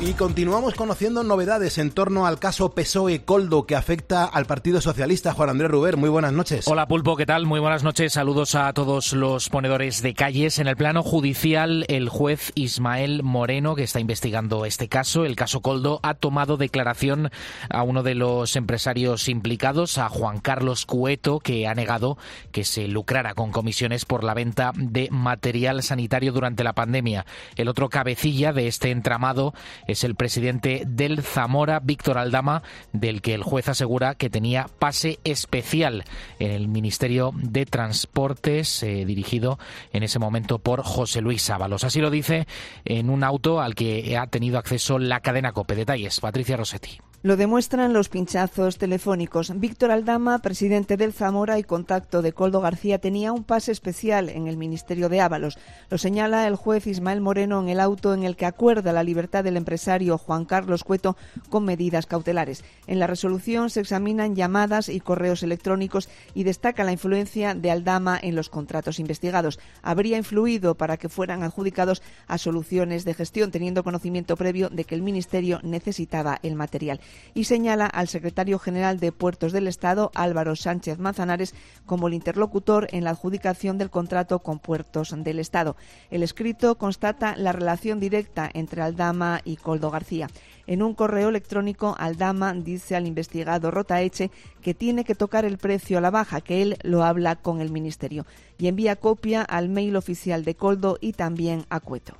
Y continuamos conociendo novedades en torno al caso PSOE Coldo que afecta al Partido Socialista. Juan Andrés Ruber, muy buenas noches. Hola Pulpo, ¿qué tal? Muy buenas noches. Saludos a todos los ponedores de calles. En el plano judicial, el juez Ismael Moreno, que está investigando este caso, el caso Coldo, ha tomado declaración a uno de los empresarios implicados, a Juan Carlos Cueto, que ha negado que se lucrara con comisiones por la venta de material sanitario durante la pandemia. El otro cabecilla de este entramado es el presidente del Zamora, Víctor Aldama, del que el juez asegura que tenía pase especial en el Ministerio de Transportes, eh, dirigido en ese momento por José Luis Ábalos. Así lo dice en un auto al que ha tenido acceso la cadena COPE. Detalles, Patricia Rossetti. Lo demuestran los pinchazos telefónicos. Víctor Aldama, presidente del Zamora y contacto de Coldo García, tenía un pase especial en el Ministerio de Ábalos. Lo señala el juez Ismael Moreno en el auto en el que acuerda la libertad del empresario Juan Carlos Cueto con medidas cautelares. En la resolución se examinan llamadas y correos electrónicos y destaca la influencia de Aldama en los contratos investigados. Habría influido para que fueran adjudicados a soluciones de gestión, teniendo conocimiento previo de que el Ministerio necesitaba el material y señala al secretario general de Puertos del Estado, Álvaro Sánchez Manzanares, como el interlocutor en la adjudicación del contrato con Puertos del Estado. El escrito constata la relación directa entre Aldama y Coldo García. En un correo electrónico, Aldama dice al investigado Rotaeche que tiene que tocar el precio a la baja, que él lo habla con el Ministerio, y envía copia al mail oficial de Coldo y también a Cueto.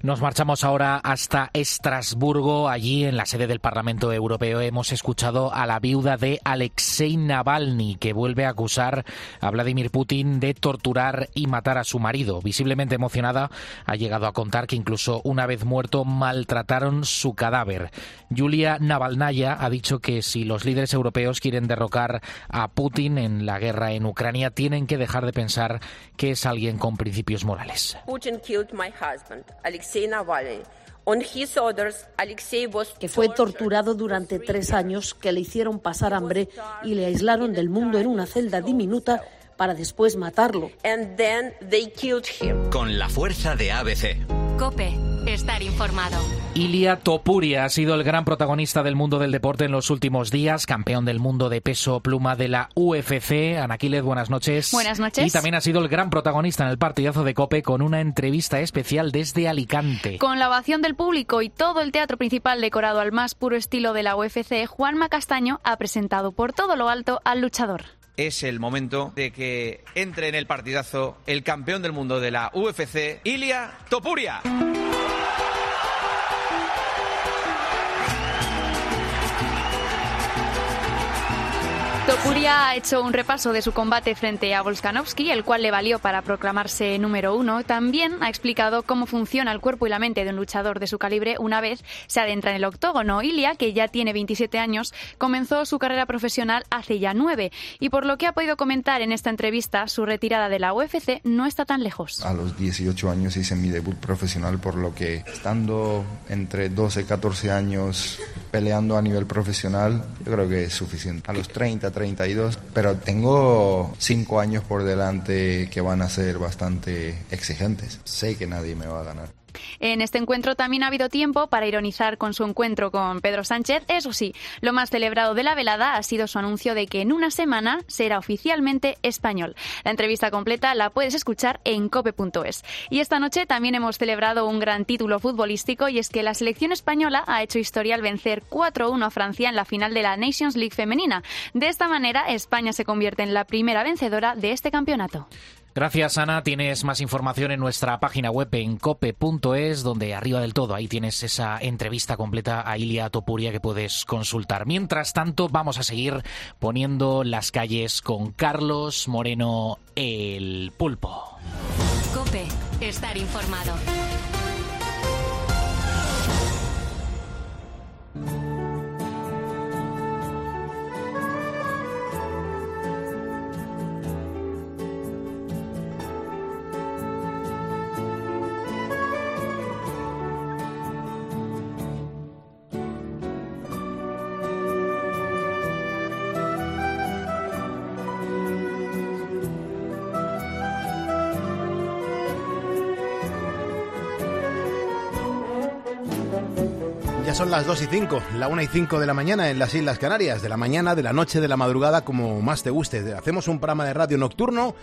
Nos marchamos ahora hasta Estrasburgo. Allí, en la sede del Parlamento Europeo, hemos escuchado a la viuda de Alexei Navalny, que vuelve a acusar a Vladimir Putin de torturar y matar a su marido. Visiblemente emocionada, ha llegado a contar que incluso una vez muerto maltrataron su cadáver. Yulia Navalnaya ha dicho que si los líderes europeos quieren derrocar a Putin en la guerra en Ucrania, tienen que dejar de pensar que es alguien con principios morales. Putin killed my husband, que fue torturado durante tres años, que le hicieron pasar hambre y le aislaron del mundo en una celda diminuta para después matarlo. Con la fuerza de ABC. Cope, estar informado. Ilia Topuria ha sido el gran protagonista del mundo del deporte en los últimos días, campeón del mundo de peso pluma de la UFC. Anaquiles, buenas noches. Buenas noches. Y también ha sido el gran protagonista en el partidazo de Cope con una entrevista especial desde Alicante. Con la ovación del público y todo el teatro principal decorado al más puro estilo de la UFC, Juanma Castaño ha presentado por todo lo alto al luchador es el momento de que entre en el partidazo el campeón del mundo de la UFC, Ilia Topuria. Topuria ha hecho un repaso de su combate frente a Volkanovski, el cual le valió para proclamarse número uno. También ha explicado cómo funciona el cuerpo y la mente de un luchador de su calibre una vez se adentra en el octógono. Ilia, que ya tiene 27 años, comenzó su carrera profesional hace ya nueve. Y por lo que ha podido comentar en esta entrevista, su retirada de la UFC no está tan lejos. A los 18 años hice mi debut profesional, por lo que estando entre 12 y 14 años peleando a nivel profesional, yo creo que es suficiente. A los 30, 32, pero tengo cinco años por delante que van a ser bastante exigentes. Sé que nadie me va a ganar. En este encuentro también ha habido tiempo para ironizar con su encuentro con Pedro Sánchez. Eso sí, lo más celebrado de la velada ha sido su anuncio de que en una semana será oficialmente español. La entrevista completa la puedes escuchar en cope.es. Y esta noche también hemos celebrado un gran título futbolístico y es que la selección española ha hecho historia al vencer 4-1 a Francia en la final de la Nations League femenina. De esta manera, España se convierte en la primera vencedora de este campeonato. Gracias, Ana. Tienes más información en nuestra página web en cope.es, donde arriba del todo ahí tienes esa entrevista completa a Ilia Topuria que puedes consultar. Mientras tanto, vamos a seguir poniendo las calles con Carlos Moreno el pulpo. Cope, estar informado. Las 2 y 5, la 1 y 5 de la mañana en las Islas Canarias, de la mañana, de la noche, de la madrugada, como más te guste. Hacemos un programa de radio nocturno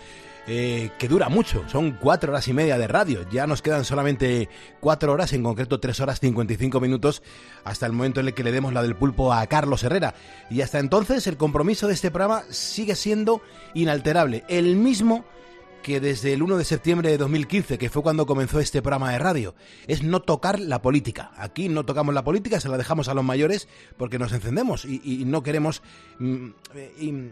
eh, que dura mucho, son cuatro horas y media de radio. Ya nos quedan solamente cuatro horas, en concreto tres horas 55 minutos, hasta el momento en el que le demos la del pulpo a Carlos Herrera. Y hasta entonces el compromiso de este programa sigue siendo inalterable, el mismo que desde el 1 de septiembre de 2015, que fue cuando comenzó este programa de radio, es no tocar la política. Aquí no tocamos la política, se la dejamos a los mayores porque nos encendemos y, no queremos mm, eh,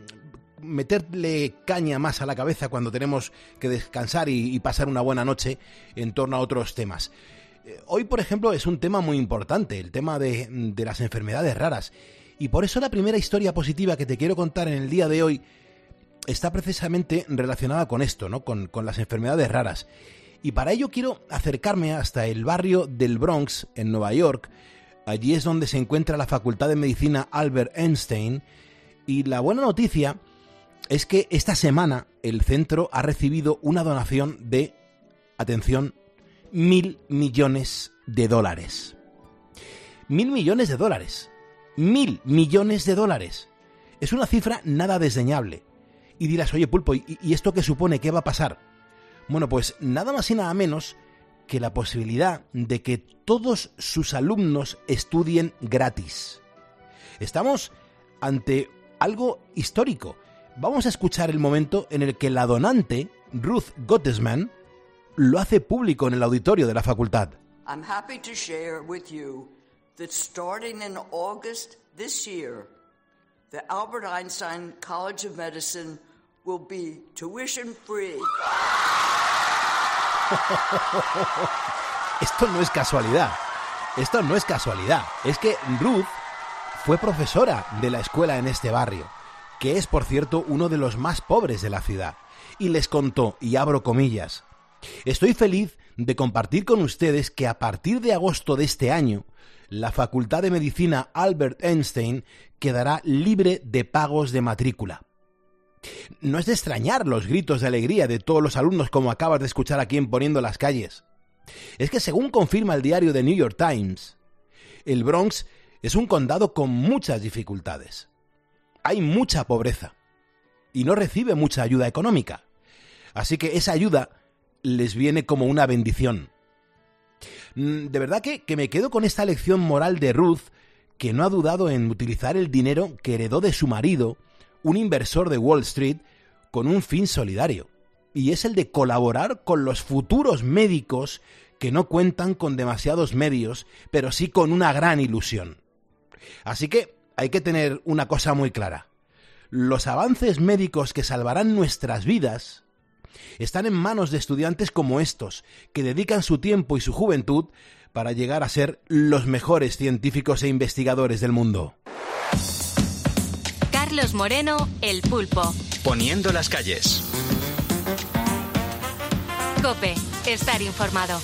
meterle caña más a la cabeza cuando tenemos que descansar y, pasar una buena noche en torno a otros temas. Eh, hoy, por ejemplo, es un tema muy importante, el tema de, de las enfermedades raras. Y por eso la primera historia positiva que te quiero contar en el día de hoy está precisamente relacionada con esto, ¿no? Con, con, las enfermedades raras. Y para ello quiero acercarme hasta el barrio del Bronx, en Nueva York. Allí es donde se encuentra la Facultad de Medicina Albert Einstein. Y la buena noticia es que esta semana el centro ha recibido una donación de, atención, mil millones de dólares. Mil millones de dólares. Mil millones de dólares. Es una cifra nada desdeñable. Y dirás, oye pulpo, ¿y, esto qué supone? ¿Qué va a pasar? Bueno, pues nada más y nada menos que la posibilidad de que todos sus alumnos estudien gratis. Estamos ante algo histórico. Vamos a escuchar el momento en el que la donante, Ruth Gottesman, lo hace público en el auditorio de la facultad. I'm happy to share with you that starting in August this year, the Albert Einstein College of Medicine will be tuition free. Esto no es casualidad. Esto no es casualidad. Es que Ruth fue profesora de la escuela en este barrio, que es, por cierto, uno de los más pobres de la ciudad. Y les contó, y abro comillas, estoy feliz de compartir con ustedes que a partir de agosto de este año, la Facultad de Medicina Albert Einstein quedará libre de pagos de matrícula. No es de extrañar los gritos de alegría de todos los alumnos como acabas de escuchar aquí en Poniendo las calles. Es que según confirma el diario The New York Times, el Bronx es un condado con muchas dificultades. Hay mucha pobreza y no recibe mucha ayuda económica. Así que esa ayuda les viene como una bendición. Mm, de verdad que, que me quedo con esta lección moral de Ruth, que no ha dudado en utilizar el dinero que heredó de su marido un inversor de Wall Street con un fin solidario, y es el de colaborar con los futuros médicos que no cuentan con demasiados medios, pero sí con una gran ilusión. Así que hay que tener una cosa muy clara. Los avances médicos que salvarán nuestras vidas están en manos de estudiantes como estos, que dedican su tiempo y su juventud para llegar a ser los mejores científicos e investigadores del mundo. Carlos Moreno, El Pulpo. Poniendo las calles. Cope, estar informado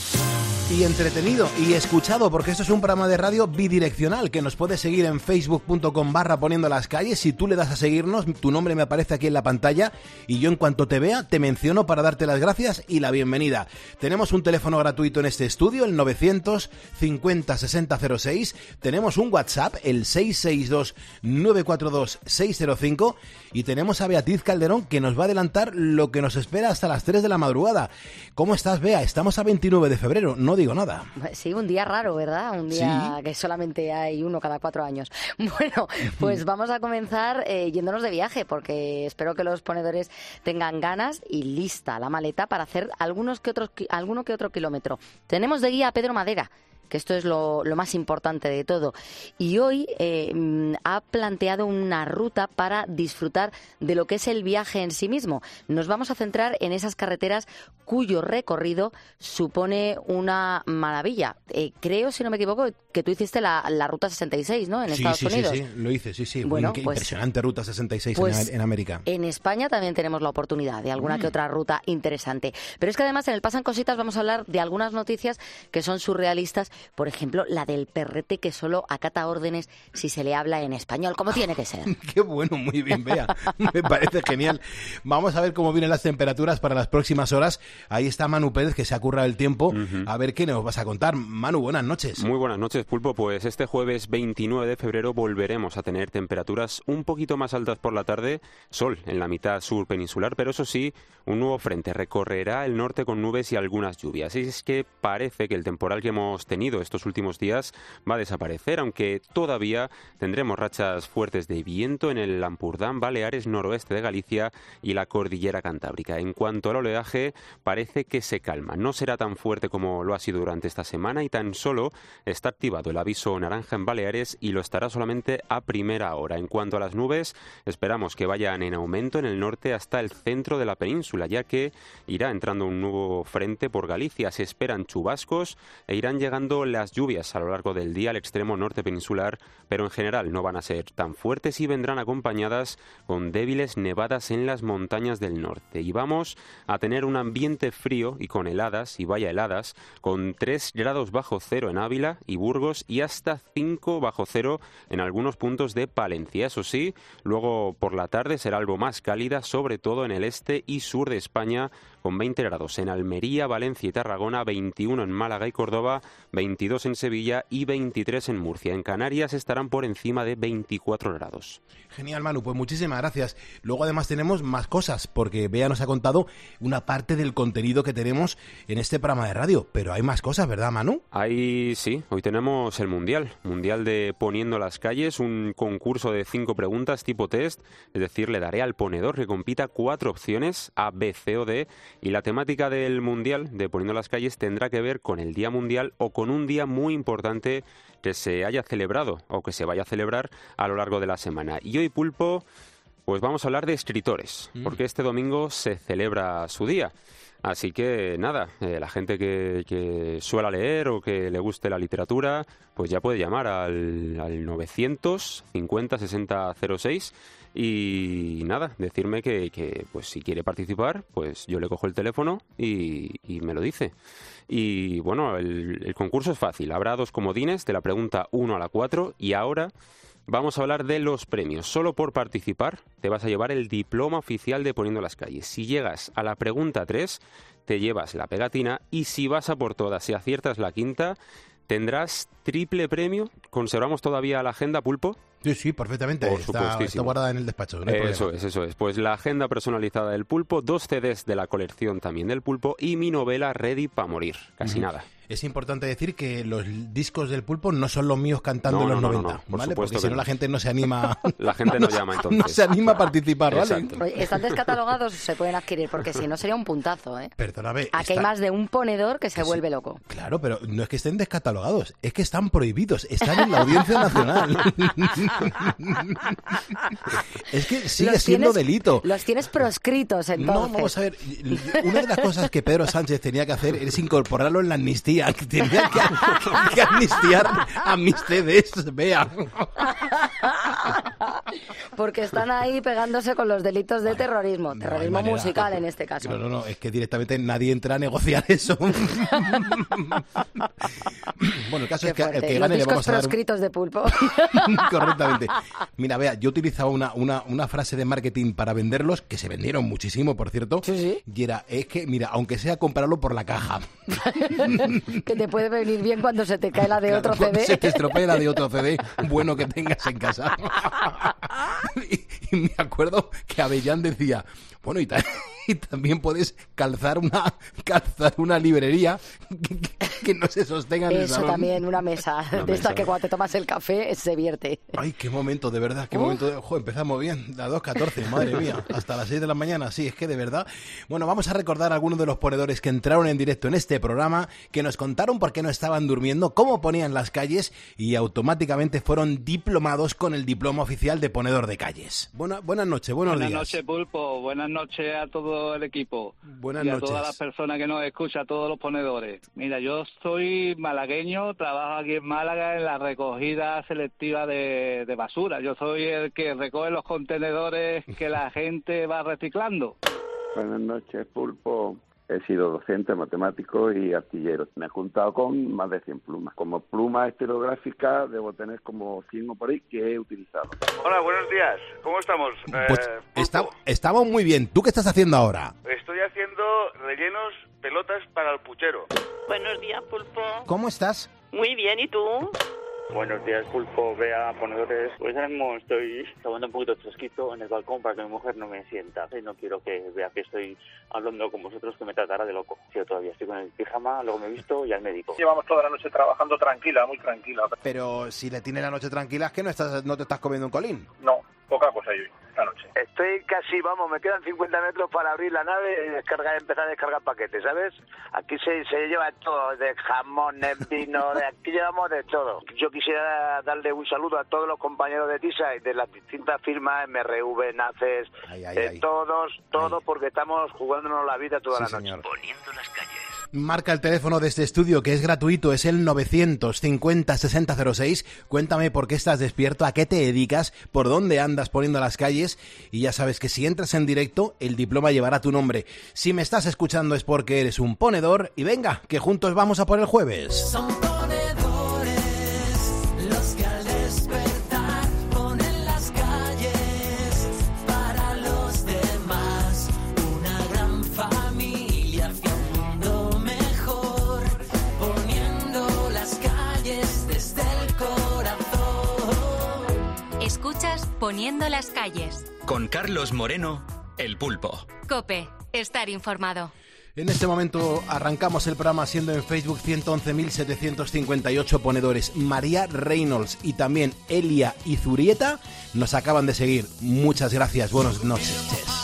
y entretenido y escuchado, porque esto es un programa de radio bidireccional que nos puedes seguir en facebook.com barra poniendo las calles. Si tú le das a seguirnos, tu nombre me aparece aquí en la pantalla y yo en cuanto te vea te menciono para darte las gracias y la bienvenida. Tenemos un teléfono gratuito en este estudio, el 950 6006. Tenemos un WhatsApp, el 662 942 605 y tenemos a Beatriz Calderón que nos va a adelantar lo que nos espera hasta las 3 de la madrugada. ¿Cómo estás, Bea? Estamos a 29 de febrero, no digo nada. Sí, un día raro, ¿verdad? Un día que solamente hay uno cada cuatro años. Bueno, pues vamos a comenzar eh, yéndonos de viaje, porque espero que los ponedores tengan ganas y lista la maleta para hacer algunos que otros, alguno que otro kilómetro. Tenemos de guía a Pedro Madera que esto es lo, más importante de todo. Y hoy eh, mm, ha planteado una ruta para disfrutar de lo que es el viaje en sí mismo. Nos vamos a centrar en esas carreteras cuyo recorrido supone una maravilla. Eh, creo, si no me equivoco, que tú hiciste la, ruta 66, ¿no? En Estados Unidos. Sí, sí, lo hice, sí, sí. Bueno, pues impresionante ruta 66 pues en, América. En España también tenemos la oportunidad de alguna que mm. otra ruta interesante. Pero es que además en el Pasan Cositas vamos a hablar de algunas noticias que son surrealistas por ejemplo, la del perrete que solo acata órdenes si se le habla en español, como tiene que ser. Qué bueno, muy bien, vea. Me parece genial. Vamos a ver cómo vienen las temperaturas para las próximas horas. Ahí está Manu Pérez, que se ha currado el tiempo. A ver qué nos vas a contar. Manu, buenas noches. Muy buenas noches, Pulpo. Pues este jueves 29 de febrero volveremos a tener temperaturas un poquito más altas por la tarde, sol en la mitad sur peninsular, pero eso sí, un nuevo frente recorrerá el norte con nubes y algunas lluvias. Y es que parece que el temporal que hemos tenido estos últimos días va a desaparecer, aunque todavía tendremos rachas fuertes de viento en el Lampurdán, Baleares, noroeste de Galicia y la cordillera cantábrica. En cuanto al oleaje, parece que se calma. No será tan fuerte como lo ha sido durante esta semana y tan solo está activado el aviso naranja en Baleares y lo estará solamente a primera hora. En cuanto a las nubes, esperamos que vayan en aumento en el norte hasta el centro de la península, ya que irá entrando un nuevo frente por Galicia. Se esperan chubascos e irán llegando las lluvias a lo largo del día al extremo norte peninsular, pero en general no van a ser tan fuertes y vendrán acompañadas con débiles nevadas en las montañas del norte. Y vamos a tener un ambiente frío y con heladas, y vaya heladas, con 3 grados bajo cero en Ávila y Burgos y hasta 5 bajo cero en algunos puntos de Palencia. Eso sí, luego por la tarde será algo más cálida, sobre todo en el este y sur de España, con 20 grados en Almería, Valencia y Tarragona, 21 en Málaga y Córdoba, 22 en Sevilla y 23 en Murcia. En Canarias estarán por encima de 24 grados. Genial, Manu, pues muchísimas gracias. Luego además tenemos más cosas, porque Bea nos ha contado una parte del contenido que tenemos en este programa de radio, pero hay más cosas, ¿verdad, Manu? Ahí sí, hoy tenemos el Mundial, Mundial de Poniendo las Calles, un concurso de cinco preguntas tipo test, es decir, le daré al ponedor que compita cuatro opciones, A, B, C o D, y la temática del Mundial de Poniendo las Calles tendrá que ver con el Día Mundial o con un día muy importante que se haya celebrado o que se vaya a celebrar a lo largo de la semana. Y hoy, Pulpo, pues vamos a hablar de escritores, Mm. porque este domingo se celebra su día. Así que nada, eh, la gente que, que suela leer o que le guste la literatura, pues ya puede llamar al, al 950 60 06 y nada, decirme que, que, pues si quiere participar, pues yo le cojo el teléfono y, y me lo dice. Y bueno, el, el concurso es fácil, habrá dos comodines de la pregunta 1 a la 4 y ahora vamos a hablar de los premios. Solo por participar te vas a llevar el diploma oficial de Poniendo las Calles. Si llegas a la pregunta 3, te llevas la pegatina y si vas a por todas y aciertas la quinta, tendrás triple premio. ¿Conservamos todavía la agenda, Pulpo? Sí, sí, perfectamente. Por está, guardada en el despacho. no eso problema. es, eso es. Pues la agenda personalizada del Pulpo, dos CDs de la colección también del Pulpo y mi novela Ready para morir. Casi nada. Es importante decir que los discos del pulpo no son los míos cantando No, en los no, no, 90, no, por ¿vale? Porque que si no la gente no se anima. La gente no se- llama entonces. No se anima a participar, ¿vale? Oye, ¿Están descatalogados? Se pueden adquirir, porque si no sería un puntazo, ¿eh? Perdóname. Aquí hay más de un ponedor que se vuelve loco. Claro, pero no es que estén descatalogados, es que están prohibidos, están en la Audiencia Nacional. es que sigue Los siendo tienes- delito. Los tienes proscritos, entonces. No, vamos a ver. Una de las cosas que Pedro Sánchez tenía que hacer es incorporarlo en la amnistía. Tenía que, que amnistiar a mis CDs, vea. Porque están ahí pegándose con los delitos de terrorismo. terrorismo manera. musical en este caso. No, no, no, es que directamente nadie entra a negociar eso. bueno, el caso Qué es que el fuerte. que Los gane le vamos a dar proscritos de pulpo. Correctamente. Mira, vea, yo utilizaba una, una, una frase de marketing para venderlos, que se vendieron muchísimo, por cierto. Y era, es que, mira, aunque sea comprarlo por la caja. que te puede venir bien cuando se te cae la de otro CD. Se te estropea la de otro CD bueno que tengas en casa. y, me acuerdo que Avellán decía, bueno, y, ta- y también puedes calzar una, calzar una librería que, que- que no se sostenga en el Eso salón. también, una mesa. Una de esta mesa. que cuando te tomas el café se vierte. Ay, qué momento, de verdad, qué momento. De... Ojo, empezamos bien, a 2.14, madre mía, hasta las 6 de la mañana, sí, es que de verdad. Bueno, vamos a recordar a algunos de los ponedores que entraron en directo en este programa, que nos contaron por qué no estaban durmiendo, cómo ponían las calles y automáticamente fueron diplomados con el diploma oficial de ponedor de calles. Buena, buenas noches, buenos Buenas días. noches, Pulpo. Buenas noches a todo el equipo. Buenas y a noches. todas las personas que nos escuchan, a todos los ponedores. Mira, yo soy malagueño, trabajo aquí en Málaga en la recogida selectiva de, de basura. Yo soy el que recoge los contenedores que la gente va reciclando. Buenas noches, Pulpo. He sido docente, matemático y artillero. Me he juntado con más de 100 plumas. Como pluma estilográfica debo tener como 100 o por ahí que he utilizado. Hola, buenos días. ¿Cómo estamos? Pues eh, estamos muy bien. ¿Tú qué estás haciendo ahora? Estoy haciendo rellenos, pelotas para el puchero. Buenos días, Pulpo. ¿Cómo estás? Muy bien, ¿y tú? Buenos días, Pulpo, Vea, ponedores. Pues ahora mismo estoy tomando un poquito de fresquito en el balcón para que mi mujer no me sienta. Y no quiero que vea que estoy hablando con vosotros que me tratará de loco. Yo todavía estoy con el pijama, luego me he visto y al médico. Llevamos toda la noche trabajando tranquila, muy tranquila. Pero si le tiene la noche tranquila es que no, estás, no te estás comiendo un colín. No, poca cosa yo esta noche. Estoy casi, vamos, me quedan 50 metros para abrir la nave y descargar, empezar a descargar paquetes, ¿sabes? Aquí se, se lleva todo, de jamones, vino, de aquí llevamos de todo. Yo quisiera darle un saludo a todos los compañeros de TISA y de las distintas firmas, MRV, NACES, de todos, todos, porque estamos jugándonos la vida toda la noche. Poniendo las calles. Marca el teléfono de este estudio que es gratuito, es el 950 6006. Cuéntame por qué estás despierto, a qué te dedicas, por dónde andas poniendo las calles y ya sabes que si entras en directo el diploma llevará tu nombre. Si me estás escuchando es porque eres un ponedor y venga, que juntos vamos a por el jueves. Poniendo las calles. Con Carlos Moreno, El Pulpo. Cope, estar informado. En este momento arrancamos el programa siendo en Facebook 111.758 ponedores. María Reynolds y también Elia y Zurieta nos acaban de seguir. Muchas gracias. Buenas noches.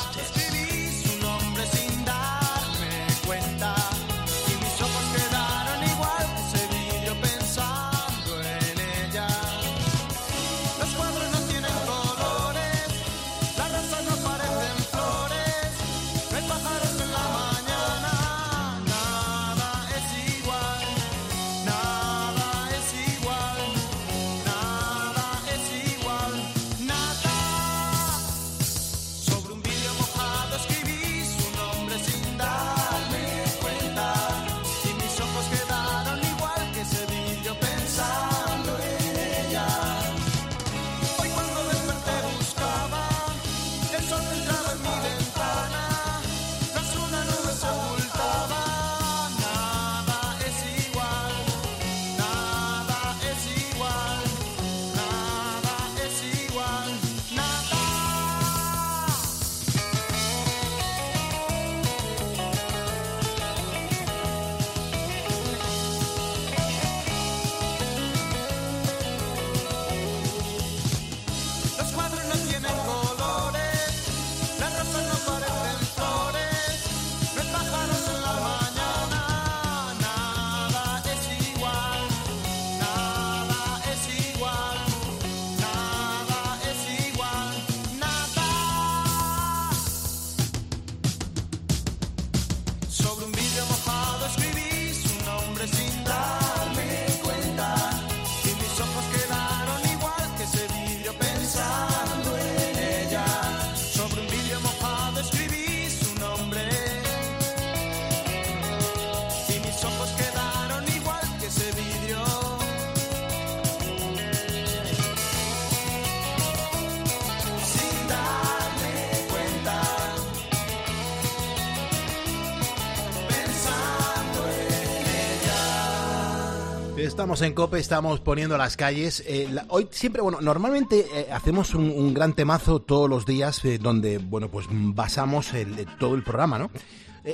Estamos en COPE, estamos poniendo las calles. Eh, hoy siempre, bueno, normalmente eh, hacemos un, gran temazo todos los días eh, donde, bueno, pues basamos todo el programa, ¿no?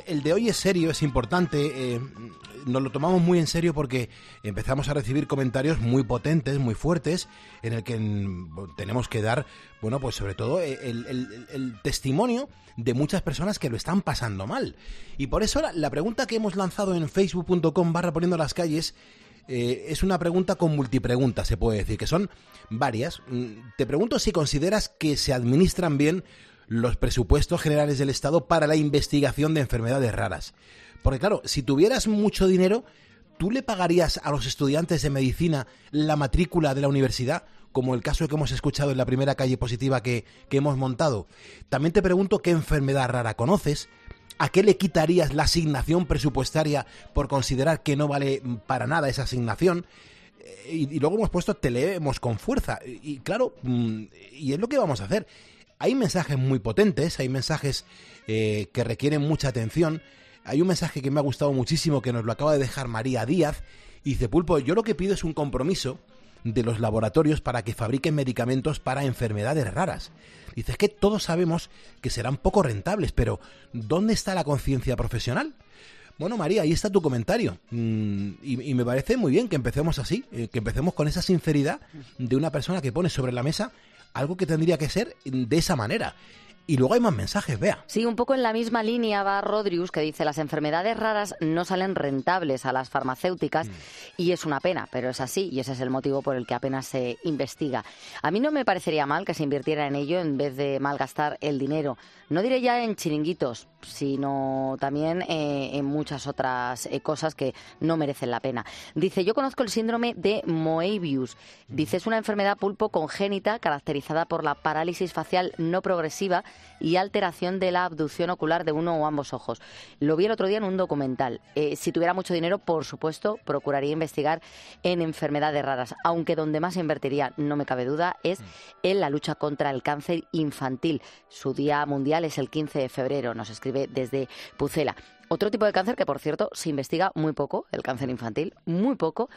el de hoy es serio, es importante, nos lo tomamos muy en serio porque empezamos a recibir comentarios muy potentes, muy fuertes, en el que mm, tenemos que dar, bueno, pues sobre todo el, testimonio de muchas personas que lo están pasando mal. Y por eso la, la pregunta que hemos lanzado en facebook.com barra poniendo las calles eh, es una pregunta con multipreguntas, se puede decir, que son varias. Mm, te pregunto si consideras que se administran bien los presupuestos generales del Estado para la investigación de enfermedades raras. Porque claro, si tuvieras mucho dinero, ¿tú le pagarías a los estudiantes de medicina la matrícula de la universidad? como el caso que hemos escuchado en la primera calle positiva que, que hemos montado. También te pregunto qué enfermedad rara conoces, ¿A qué le quitarías la asignación presupuestaria por considerar que no vale para nada esa asignación? Y, luego hemos puesto te leemos con fuerza. Y, claro, mm, y es lo que vamos a hacer. Hay mensajes muy potentes, hay mensajes eh, que requieren mucha atención. Hay un mensaje que me ha gustado muchísimo que nos lo acaba de dejar María Díaz. Y dice, Pulpo, yo lo que pido es un compromiso de los laboratorios para que fabriquen medicamentos para enfermedades raras. Dice, es que todos sabemos que serán poco rentables, pero ¿dónde está la conciencia profesional? Bueno, María, ahí está tu comentario. Mm, y, me parece muy bien que empecemos así, eh, que empecemos con esa sinceridad de una persona que pone sobre la mesa algo que tendría que ser de esa manera. Y luego hay más mensajes, vea. Sí, un poco en la misma línea va Rodrius, que dice las enfermedades raras no salen rentables a las farmacéuticas mm. y es una pena, pero es así y ese es el motivo por el que apenas se investiga. A mí no me parecería mal que se invirtiera en ello en vez de malgastar el dinero. No diré ya en chiringuitos, sino también eh, en muchas otras eh, cosas que no merecen la pena. Dice, yo conozco el síndrome de Moebius. Dice, es una enfermedad pulpo congénita caracterizada por la parálisis facial no progresiva y alteración de la abducción ocular de uno o ambos ojos. Lo vi el otro día en un documental. Eh, si tuviera mucho dinero, por supuesto, procuraría investigar en enfermedades raras, aunque donde más invertiría, no me cabe duda, es en la lucha contra el cáncer infantil. Su día mundial es el 15 de febrero, nos escribe desde Pucela. Otro tipo de cáncer que, por cierto, se investiga muy poco, el cáncer infantil, muy poco,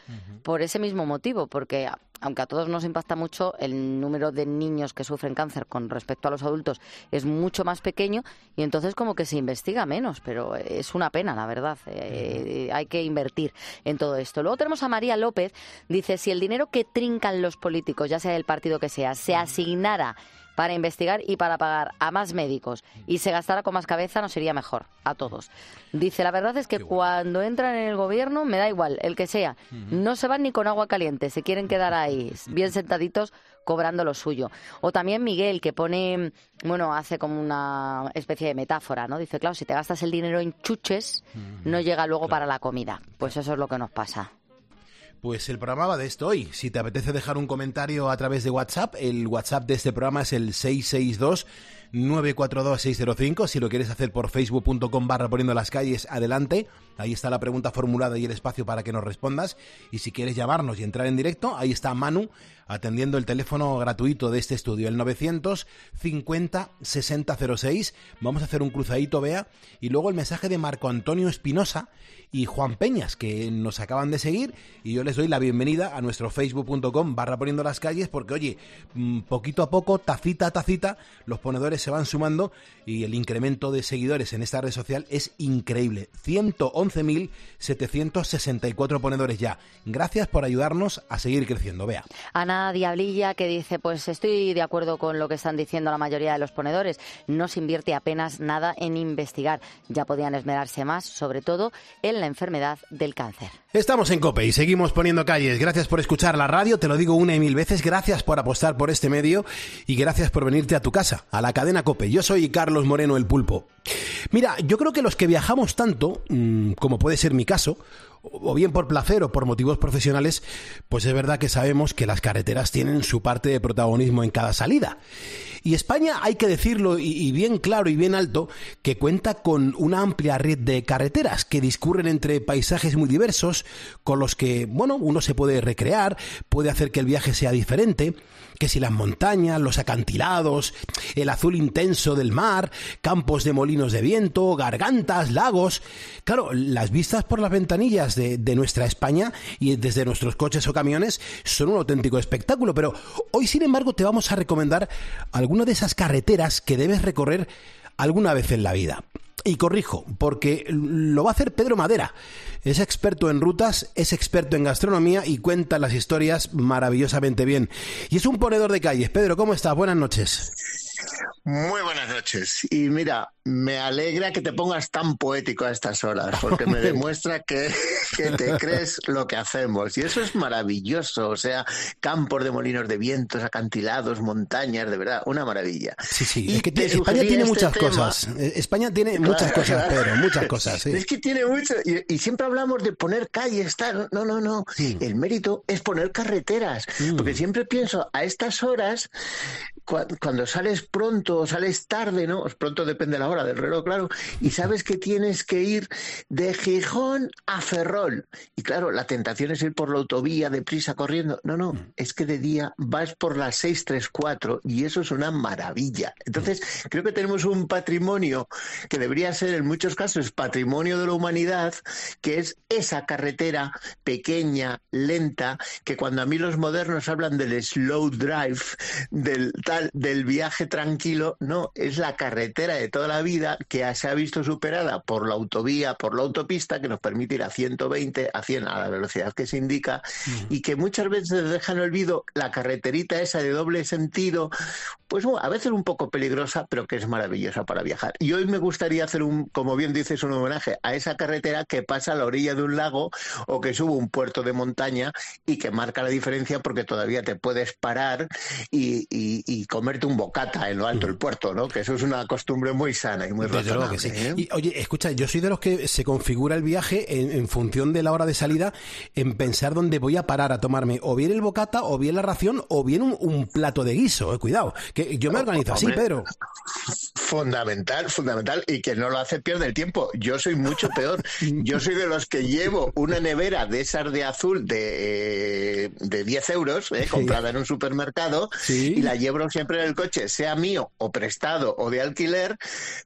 por ese mismo motivo, porque aunque a todos nos impacta mucho, el número de niños que sufren cáncer con respecto a los adultos es mucho más pequeño y entonces como que se investiga menos, pero es una pena, la verdad. Eh, hay que invertir en todo esto. Luego tenemos a María López, dice, si el dinero que trincan los políticos, ya sea del partido que sea, se asignara para investigar y para pagar a más médicos y se gastara con más cabeza, nos sería mejor a todos. Dice, la verdad es que cuando entran en el gobierno, me da igual, el que sea, no se van ni con agua caliente, se quieren quedar ahí, bien sentaditos, cobrando lo suyo. O también Miguel, que pone, bueno, hace como una especie de metáfora, ¿no? Dice, claro, si te gastas el dinero en chuches, no llega luego para la comida. Pues eso es lo que nos pasa. Pues el programa va de esto hoy. Si te apetece dejar un comentario a través de WhatsApp, el WhatsApp de este programa es el 662 942-605. Si lo quieres hacer por facebook.com barra poniendo las calles, adelante. Ahí está la pregunta formulada y el espacio para que nos respondas. Y si quieres llamarnos y entrar en directo, ahí está Manu atendiendo el teléfono gratuito de este estudio, el 950 6006. Vamos a hacer un cruzadito, vea. Y luego el mensaje de Marco Antonio Espinosa y Juan Peñas, que nos acaban de seguir. Y yo les doy la bienvenida a nuestro facebook.com barra poniendo las calles, porque oye, mm, poquito a poco, tacita a tacita, los ponedores se van sumando y el incremento de seguidores en esta red social es increíble. 111.764 ponedores ya. Gracias por ayudarnos a seguir creciendo. Vea. Ana Diablilla que dice, pues estoy de acuerdo con lo que están diciendo la mayoría de los ponedores. No se invierte apenas nada en investigar. Ya podían esmerarse más, sobre todo en la enfermedad del cáncer. Estamos en COPE y seguimos poniendo calles. Gracias por escuchar la radio, te lo digo una y mil veces. Gracias por apostar por este medio y gracias por venirte a tu casa, a la cadena COPE. Yo soy Carlos Moreno el Pulpo. Mira, yo creo que los que viajamos tanto, mm, como puede ser mi caso, o bien por placer o por motivos profesionales, pues es verdad que sabemos que las carreteras tienen su parte de protagonismo en cada salida. Y España, hay que decirlo y, bien claro y bien alto, que cuenta con una amplia red de carreteras que discurren entre paisajes muy diversos, con los que, bueno, uno se puede recrear, puede hacer que el viaje sea diferente, que si las montañas, los acantilados, el azul intenso del mar, campos de molinos de viento, gargantas, lagos. Claro, las vistas por las ventanillas de, de nuestra España y desde nuestros coches o camiones son un auténtico espectáculo, pero hoy, sin embargo, te vamos a recomendar una de esas carreteras que debes recorrer alguna vez en la vida. Y corrijo, porque lo va a hacer Pedro Madera. Es experto en rutas, es experto en gastronomía y cuenta las historias maravillosamente bien. Y es un ponedor de calles. Pedro, ¿cómo estás? Buenas noches. Muy buenas noches. Y mira, me alegra que te pongas tan poético a estas horas, porque me demuestra que, te crees lo que hacemos. Y eso es maravilloso. O sea, campos de molinos de vientos, acantilados, montañas, de verdad, una maravilla. Sí, sí, es que España tiene este muchas cosas. España tiene muchas cosas, Pedro, muchas cosas. Es que tiene mucho. Y, siempre hablamos de poner calles, tal. No, no, no. El mérito es poner carreteras. Mm. Porque siempre pienso, a estas horas, cuando sales pronto o sales tarde, ¿no? Pronto depende de la hora hora del reloj, claro, y sabes que tienes que ir de Gijón a Ferrol. Y claro, la tentación es ir por la autovía deprisa corriendo. No, no, es que de día vas por la 634 y eso es una maravilla. Entonces, creo que tenemos un patrimonio que debería ser en muchos casos patrimonio de la humanidad, que es esa carretera pequeña, lenta, que cuando a mí los modernos hablan del slow drive, del tal, del viaje tranquilo, no, es la carretera de toda la vida que se ha visto superada por la autovía, por la autopista, que nos permite ir a 120, a 100, a la velocidad que se indica, y que muchas veces deja en olvido la carreterita esa de doble sentido, pues a veces un poco peligrosa, pero que es maravillosa para viajar. Y hoy me gustaría hacer un, como bien dices, un homenaje a esa carretera que pasa a la orilla de un lago o que sube un puerto de montaña y que marca la diferencia porque todavía te puedes parar y, comerte un bocata en lo alto del puerto, ¿no? Que eso es una costumbre muy sana y muy razonable. ¿eh? Y oye, escucha, yo soy de los que se configura el viaje en, función de la hora de salida, en pensar dónde voy a parar a tomarme o bien el bocata, o bien la ración, o bien un, plato de guiso, eh, cuidado. Que yo me organizo así, Pedro. Fundamental, fundamental, y que no lo hace pierde el tiempo. Yo soy mucho peor. Yo soy de los que llevo una nevera de esas de azul de, de 10 euros, eh, comprada en un supermercado, y la llevo siempre en el coche, sea mío o prestado o de alquiler,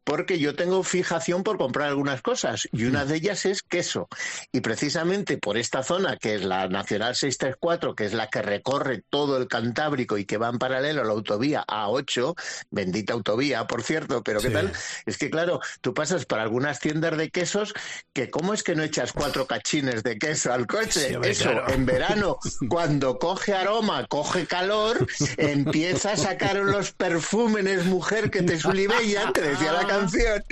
porque yo tengo fijación por comprar algunas cosas, y una de ellas es queso. Y precisamente por esta zona, que es la Nacional 634, que es la que recorre todo el Cantábrico y que va en paralelo a la autovía A8, bendita autovía, por cierto, pero ¿qué tal? Es que claro, tú pasas por algunas tiendas de quesos que cómo es que no echas cuatro cachines de queso al coche. Eso, en verano, cuando coge aroma, coge calor, empieza a sacar los perfúmenes mujer que te sulibella, te decía la canción,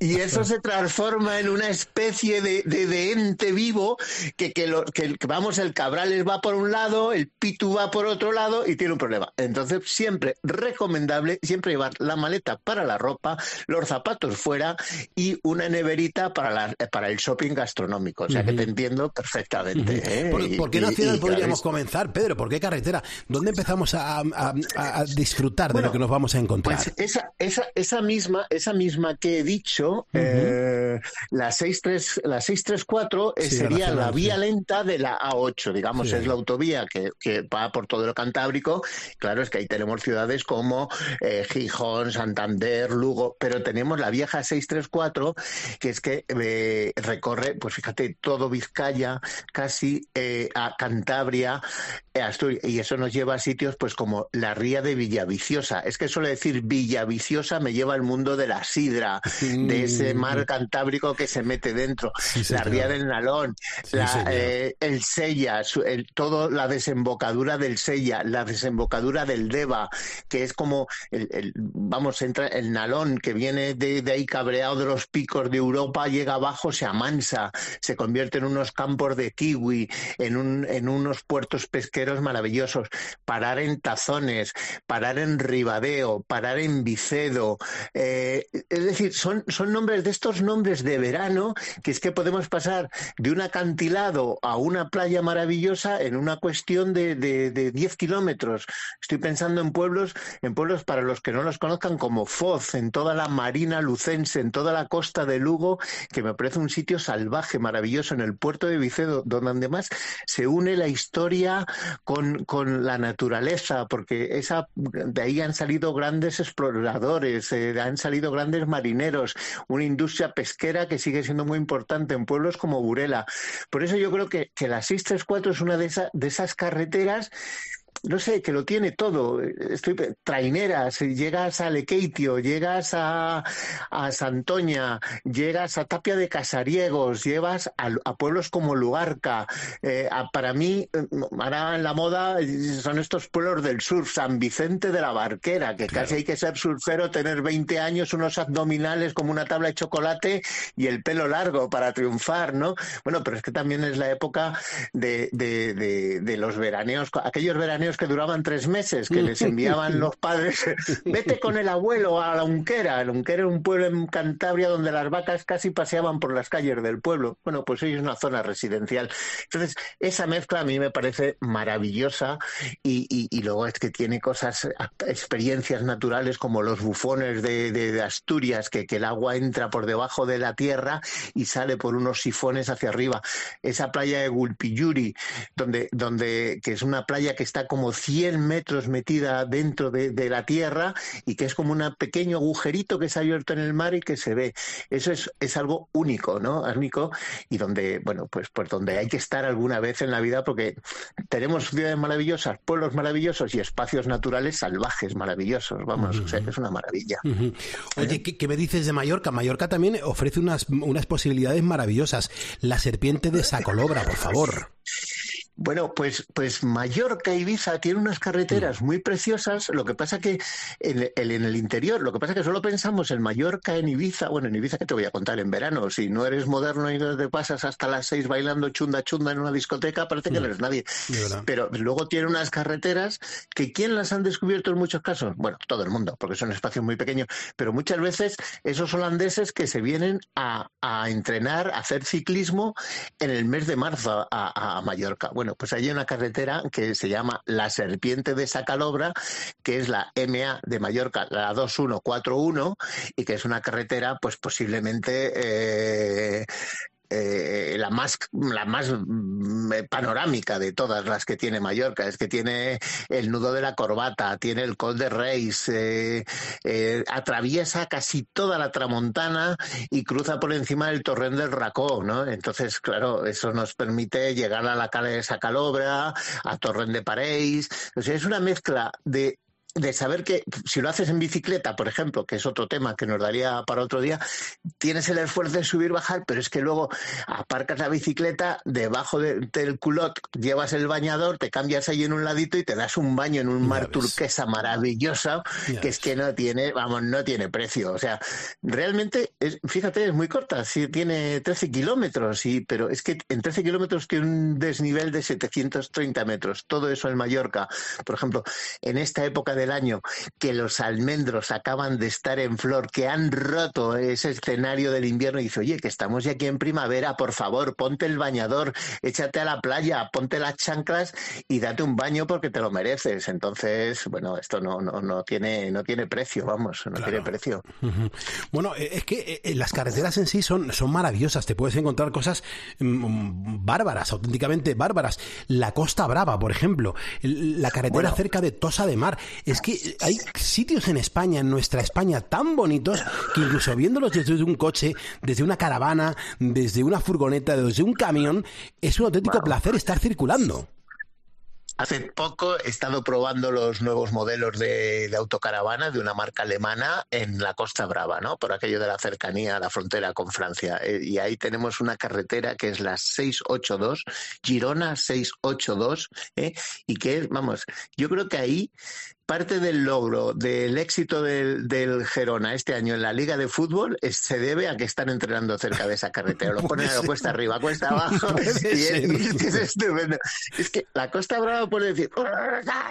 y, eso se transforma en una especie de, de, ente vivo que, que, lo, que, vamos, el cabrales va por un lado, el pitu va por otro lado y tiene un problema. Entonces, siempre recomendable, siempre llevar la maleta para la ropa, los zapatos fuera y una neverita para, la, para el shopping gastronómico. O sea que te entiendo perfectamente. ¿eh? ¿Por, qué nacional podríamos comenzar, Pedro? ¿Por qué carretera? ¿Dónde empezamos a, disfrutar de lo que nos vamos a encontrar? Pues esa, esa, esa, misma, esa misma que he dicho, eh, la, 63, la 634 eh, sería la, vía lenta de la A8, digamos, es la autovía que, que, va por todo el Cantábrico. Claro, es que ahí tenemos ciudades como Gijón, Santander, Lugo, pero tenemos la vieja 634, que es que eh, recorre, pues fíjate, todo Vizcaya, casi eh, a Cantabria, eh, Asturias, y eso nos lleva a sitios pues como la ría de Villaviciosa. Es que suele decir Villaviciosa me lleva al mundo de la sidra, de ese mar Cantábrico que se mete dentro, la ría del Nalón, el Sella, el, todo la desembocadura del Sella, la desembocadura del Deva, que es como el, vamos, entra Nalón que viene de, ahí cabreado de los picos de Europa, llega abajo, se amansa, se convierte en unos campos de kiwi, en, un, en unos puertos pesqueros maravillosos, parar en Tazones, parar en Ribadeo, parar en Vicedo. Eh, es decir, son, nombres de estos nombres de verano que es que podemos pasar de un acantilado a una playa maravillosa en una cuestión de, de, de 10 kilómetros. Estoy pensando en pueblos, en pueblos para los que no los conozcan como Foz, en toda la marina lucense, en toda la costa de Lugo, que me parece un sitio salvaje, maravilloso, en el puerto de Vicedo, donde además se une la historia con, con la naturaleza, porque esa, de ahí han salido grandes exploradores, eh, han salido grandes marineros, una industria pesquera que sigue siendo muy importante en pueblos como Burela. Por eso yo creo que, que la 634 es una de, de esas carreteras no sé, que lo tiene todo. Estoy traineras, llegas a Lequeitio, llegas a, a Santoña, llegas a Tapia de Casariegos, llevas a, pueblos como Lugarca. Eh, para mí, ahora en la moda son estos pueblos del sur, San Vicente de la Barquera, que casi hay que ser surfero, tener 20 años, unos abdominales como una tabla de chocolate y el pelo largo para triunfar, ¿no? Bueno, pero es que también es la época de, de, de, de los veraneos, aquellos veraneos que duraban tres meses, que les enviaban los padres, vete con el abuelo a la Unquera. La Unquera era un pueblo en Cantabria donde las vacas casi paseaban por las calles del pueblo. Bueno, pues hoy es una zona residencial. Entonces, esa mezcla a mí me parece maravillosa y, luego es que tiene cosas, experiencias naturales como los bufones de, Asturias, que, que el agua entra por debajo de la tierra y sale por unos sifones hacia arriba. Esa playa de Gulpiyuri, donde, donde, que es una playa que está como 100 metros metida dentro de, la tierra y que es como un pequeño agujerito que se ha abierto en el mar y que se ve. Eso es, es algo único, ¿no? Único y donde, bueno, pues, pues donde hay que estar alguna vez en la vida porque tenemos ciudades maravillosas, pueblos maravillosos y espacios naturales salvajes maravillosos. Vamos, o sea, es una maravilla. Oye, ¿qué, ¿qué, me dices de Mallorca? Mallorca también ofrece unas, unas posibilidades maravillosas. La serpiente de Sacolobra, por favor. Bueno, pues, pues Mallorca y Ibiza tienen unas carreteras mm. muy preciosas. Lo que pasa que en el, en el interior, lo que pasa que solo pensamos en Mallorca, en Ibiza. Bueno, en Ibiza, ¿qué te voy a contar? En verano, si no eres moderno y no te pasas hasta las seis bailando chunda chunda en una discoteca, parece que no eres nadie. Pero luego tiene unas carreteras que ¿quién las han descubierto en muchos casos? Bueno, todo el mundo, porque son espacios muy pequeños. Pero muchas veces esos holandeses que se vienen a, a entrenar, a hacer ciclismo en el mes de marzo a, a Mallorca. Bueno, pues hay una carretera que se llama La Serpiente de Sacalobra, que es la MA de Mallorca, la 2141, y que es una carretera, pues posiblemente eh, eh, la más la más mm, panorámica de todas las que tiene Mallorca es que tiene el nudo de la corbata tiene el Col de Reis eh, eh, atraviesa casi toda la tramontana y cruza por encima del torrent del Racó ¿no? entonces claro eso nos permite llegar a la calle de Sacalobra a Torrent de sea es una mezcla de de saber que si lo haces en bicicleta, por ejemplo, que es otro tema que nos daría para otro día, tienes el esfuerzo de subir, bajar, pero es que luego aparcas la bicicleta debajo del culot, llevas el bañador, te cambias ahí en un ladito y te das un baño en un mar turquesa maravilloso, que es que no tiene, vamos, no tiene precio. O sea, realmente, es, fíjate, es muy corta, sí tiene 13 kilómetros, sí, pero es que en 13 kilómetros tiene un desnivel de 730 metros. Todo eso en Mallorca. Por ejemplo, en esta época del año, que los almendros acaban de estar en flor, que han roto ese escenario del invierno y dice, oye, que estamos ya aquí en primavera, por favor, ponte el bañador, échate a la playa, ponte las chanclas y date un baño porque te lo mereces. Entonces, bueno, esto no, no, no tiene, no tiene precio, vamos, no tiene precio. Bueno, eh, es que eh, eh, las carreteras en sí son, son maravillosas, te puedes encontrar cosas mm, mm, bárbaras, auténticamente bárbaras. La Costa Brava, por ejemplo, la carretera cerca de Tosa de Mar, es que hay sitios en España, en nuestra España, tan bonitos que incluso viéndolos desde un coche, desde una caravana, desde una furgoneta, desde un camión, es un auténtico placer estar circulando. Hace poco he estado probando los nuevos modelos de, autocaravana de una marca alemana en la Costa Brava, ¿no? Por aquello de la cercanía a la frontera con Francia. Eh, y ahí tenemos una carretera que es la 682, Girona 682, ¿eh? y que es, vamos, yo creo que ahí parte del logro del éxito del, del, Gerona este año en la Liga de Fútbol se debe a que están entrenando cerca de esa carretera. Lo ponen a cuesta arriba, cuesta abajo. Y es, estupendo. Es que la Costa Brava puede decir,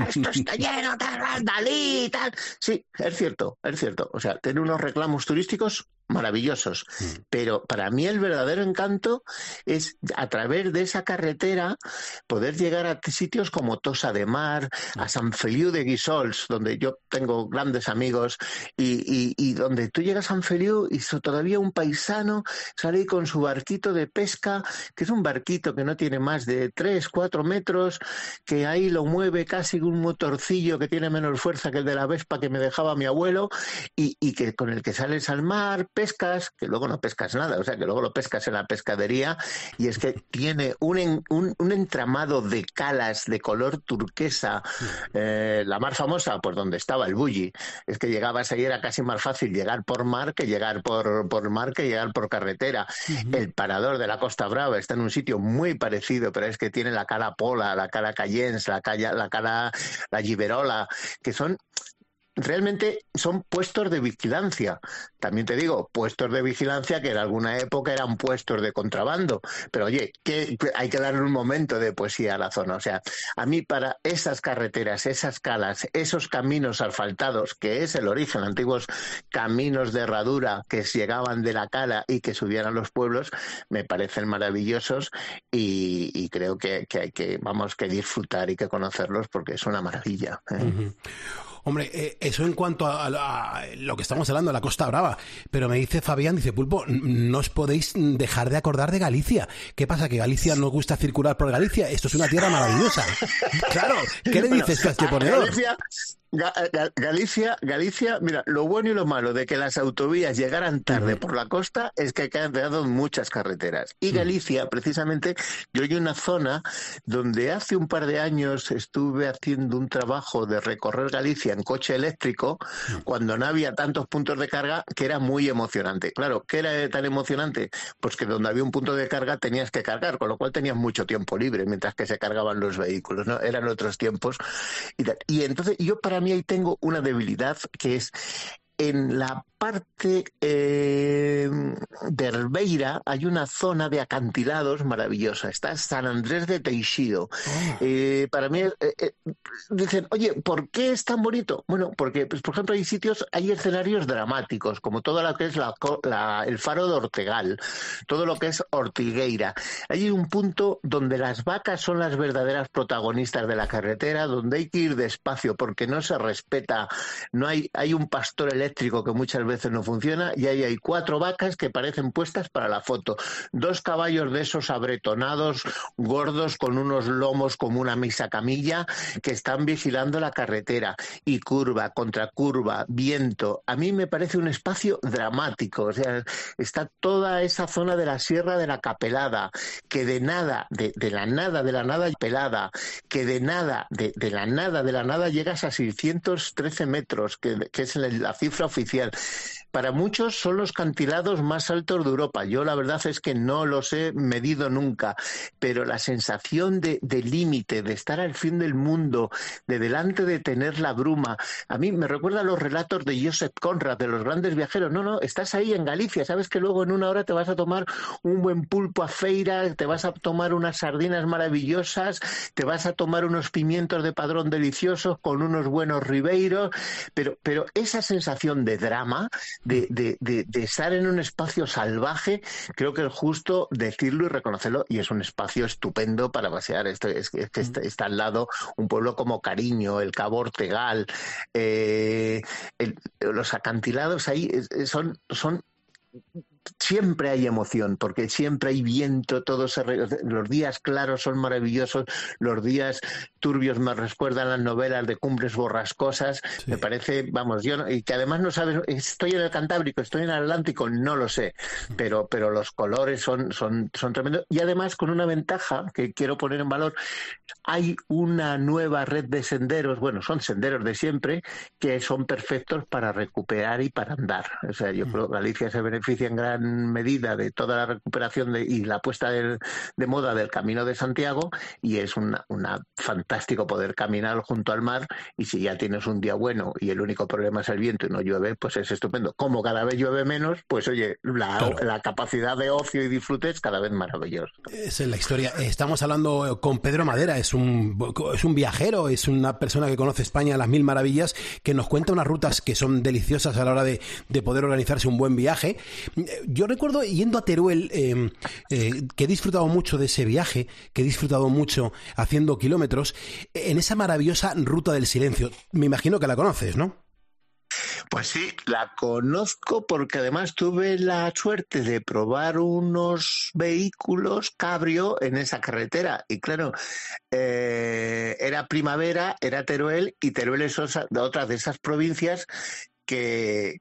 esto está lleno, tal, Dalí, tal. Sí, es cierto, es cierto. O sea, tiene unos reclamos turísticos maravillosos. Mm. Pero para mí el verdadero encanto es a través de esa carretera poder llegar a sitios como Tosa de Mar, a mm. San Feliu de Guisols, donde yo tengo grandes amigos, y, y, donde tú llegas a San Feliu y todavía un paisano sale con su barquito de pesca, que es un barquito que no tiene más de 3, 4 metros, que ahí lo mueve casi un motorcillo que tiene menos fuerza que el de la Vespa que me dejaba mi abuelo, y, y que con el que sales al mar, pescas, que luego no pescas nada, o sea, que luego lo pescas en la pescadería, y es que tiene un, un, entramado de calas de color turquesa, eh, la más famosa, pues donde estaba el bulli, es que llegabas ahí, era casi más fácil llegar por mar que llegar por, por mar que llegar por carretera. El parador de la Costa Brava está en un sitio muy parecido, pero es que tiene la cara Pola, la cara Cayens, la, cara, la cara la Giberola, que son realmente son puestos de vigilancia. También te digo, puestos de vigilancia que en alguna época eran puestos de contrabando. Pero oye, hay que darle un momento de poesía a la zona. O sea, a mí para esas carreteras, esas calas, esos caminos asfaltados, que es el origen, antiguos caminos de herradura que llegaban de la cala y que subían a los pueblos, me parecen maravillosos y, creo que, hay que, vamos, que disfrutar y que conocerlos porque es una maravilla. ¿eh? Hombre, eh, eso en cuanto a, lo que estamos hablando, la Costa Brava. Pero me dice Fabián, dice Pulpo, no os podéis dejar de acordar de Galicia. ¿Qué pasa? ¿Que Galicia no gusta circular por Galicia? Esto es una tierra maravillosa. claro, ¿qué le dices a este ponedor? Galicia, Galicia, mira, lo bueno y lo malo de que las autovías llegaran tarde por la costa es que han quedado muchas carreteras. Y. Galicia, precisamente, yo hay una zona donde hace un par de años estuve haciendo un trabajo de recorrer Galicia en coche eléctrico cuando no había tantos puntos de carga que era muy emocionante. Claro, ¿qué era tan emocionante? Pues que donde había un punto de carga tenías que cargar, con lo cual tenías mucho tiempo libre mientras que se cargaban los vehículos, ¿no? Eran otros tiempos. Y, y entonces yo para mí ahí tengo una debilidad que es en la parte eh, de Herbeira hay una zona de acantilados maravillosa. Está San Andrés de Teixido. Oh. Eh, para mí, eh, dicen, oye, ¿por qué es tan bonito? Bueno, porque, pues, por ejemplo, hay sitios, hay escenarios dramáticos, como todo lo que es la, el faro de Ortegal, todo lo que es Ortigueira. Hay un punto donde las vacas son las verdaderas protagonistas de la carretera, donde hay que ir despacio porque no se respeta, no hay, hay un pastor eléctrico eléctrico que muchas veces no funciona y ahí hay cuatro vacas que parecen puestas para la foto. Dos caballos de esos abretonados, gordos, con unos lomos como una misa camilla, que están vigilando la carretera y curva, contra curva, viento. A mí me parece un espacio dramático. O sea, está toda esa zona de la Sierra de la Capelada, que de nada, de, la nada, de la nada pelada, que de nada, de, la nada, de la nada llegas a 613 metros, que, que es la cifra oficial. Para muchos son los cantilados más altos de Europa. Yo la verdad es que no los he medido nunca, pero la sensación de, límite, de estar al fin del mundo, de delante de tener la bruma, a mí me recuerda a los relatos de Joseph Conrad, de los grandes viajeros. No, no, estás ahí en Galicia, sabes que luego en una hora te vas a tomar un buen pulpo a feira, te vas a tomar unas sardinas maravillosas, te vas a tomar unos pimientos de padrón deliciosos con unos buenos ribeiros, pero, pero esa sensación de drama, de, de, estar en un espacio salvaje, creo que es justo decirlo y reconocerlo, y es un espacio estupendo para pasear. Esto, es, que está, al lado un pueblo como Cariño, el Cabo Ortegal, eh, los acantilados ahí son, son siempre hay emoción, porque siempre hay viento, todos los días claros son maravillosos, los días turbios me recuerdan las novelas de cumbres borrascosas, me parece, vamos, yo y que además no sabes, estoy en el Cantábrico, estoy en el Atlántico, no lo sé, pero pero los colores son son son tremendos y además con una ventaja que quiero poner en valor, hay una nueva red de senderos, bueno, son senderos de siempre que son perfectos para recuperar y para andar. O sea, yo mm. creo que Galicia se beneficia en gran medida de toda la recuperación y la puesta de, moda del Camino de Santiago y es una, fantástico poder caminar junto al mar y si ya tienes un día bueno y el único problema es el viento y no llueve, pues es estupendo. Como cada vez llueve menos, pues oye, la, capacidad de ocio y disfrute es cada vez maravillosa. Esa es la historia. Estamos hablando con Pedro Madera, es un, es un viajero, es una persona que conoce España a las mil maravillas, que nos cuenta unas rutas que son deliciosas a la hora de, de poder organizarse un buen viaje yo recuerdo yendo a Teruel, em, eh, que he disfrutado mucho de ese viaje, que he disfrutado mucho haciendo kilómetros, en esa maravillosa ruta del silencio. Me imagino que la conoces, ¿no? Pues sí, la conozco porque además tuve la suerte de probar unos vehículos cabrio en esa carretera. Y claro, eh, era primavera, era Teruel y Teruel es otra de esas provincias que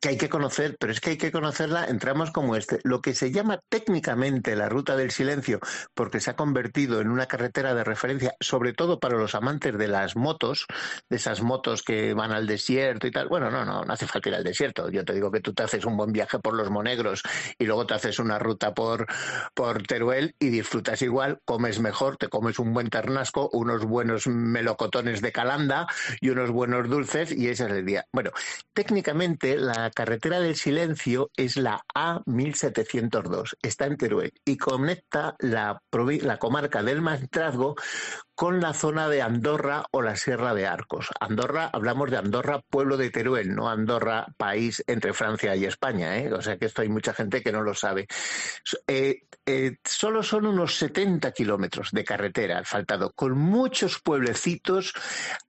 que hay que conocer, pero es que hay que conocerla entramos como este. Lo que se llama técnicamente la Ruta del Silencio, porque se ha convertido en una carretera de referencia, sobre todo para los amantes de las motos, de esas motos que van al desierto y tal. Bueno, no, no, no hace falta ir al desierto. Yo te digo que tú te haces un buen viaje por los Monegros y luego te haces una ruta por, por Teruel y disfrutas igual, comes mejor, te comes un buen ternasco, unos buenos melocotones de calanda y unos buenos dulces y ese es el día. Bueno, técnicamente la carretera del silencio es la A1702, está en Teruel y conecta la, la comarca del Maestrazgo con la zona de Andorra o la Sierra de Arcos. Andorra, hablamos de Andorra, pueblo de Teruel, no Andorra, país entre Francia y España. ¿eh? O sea que esto hay mucha gente que no lo sabe. Eh, eh, solo son unos 70 kilómetros de carretera faltado, con muchos pueblecitos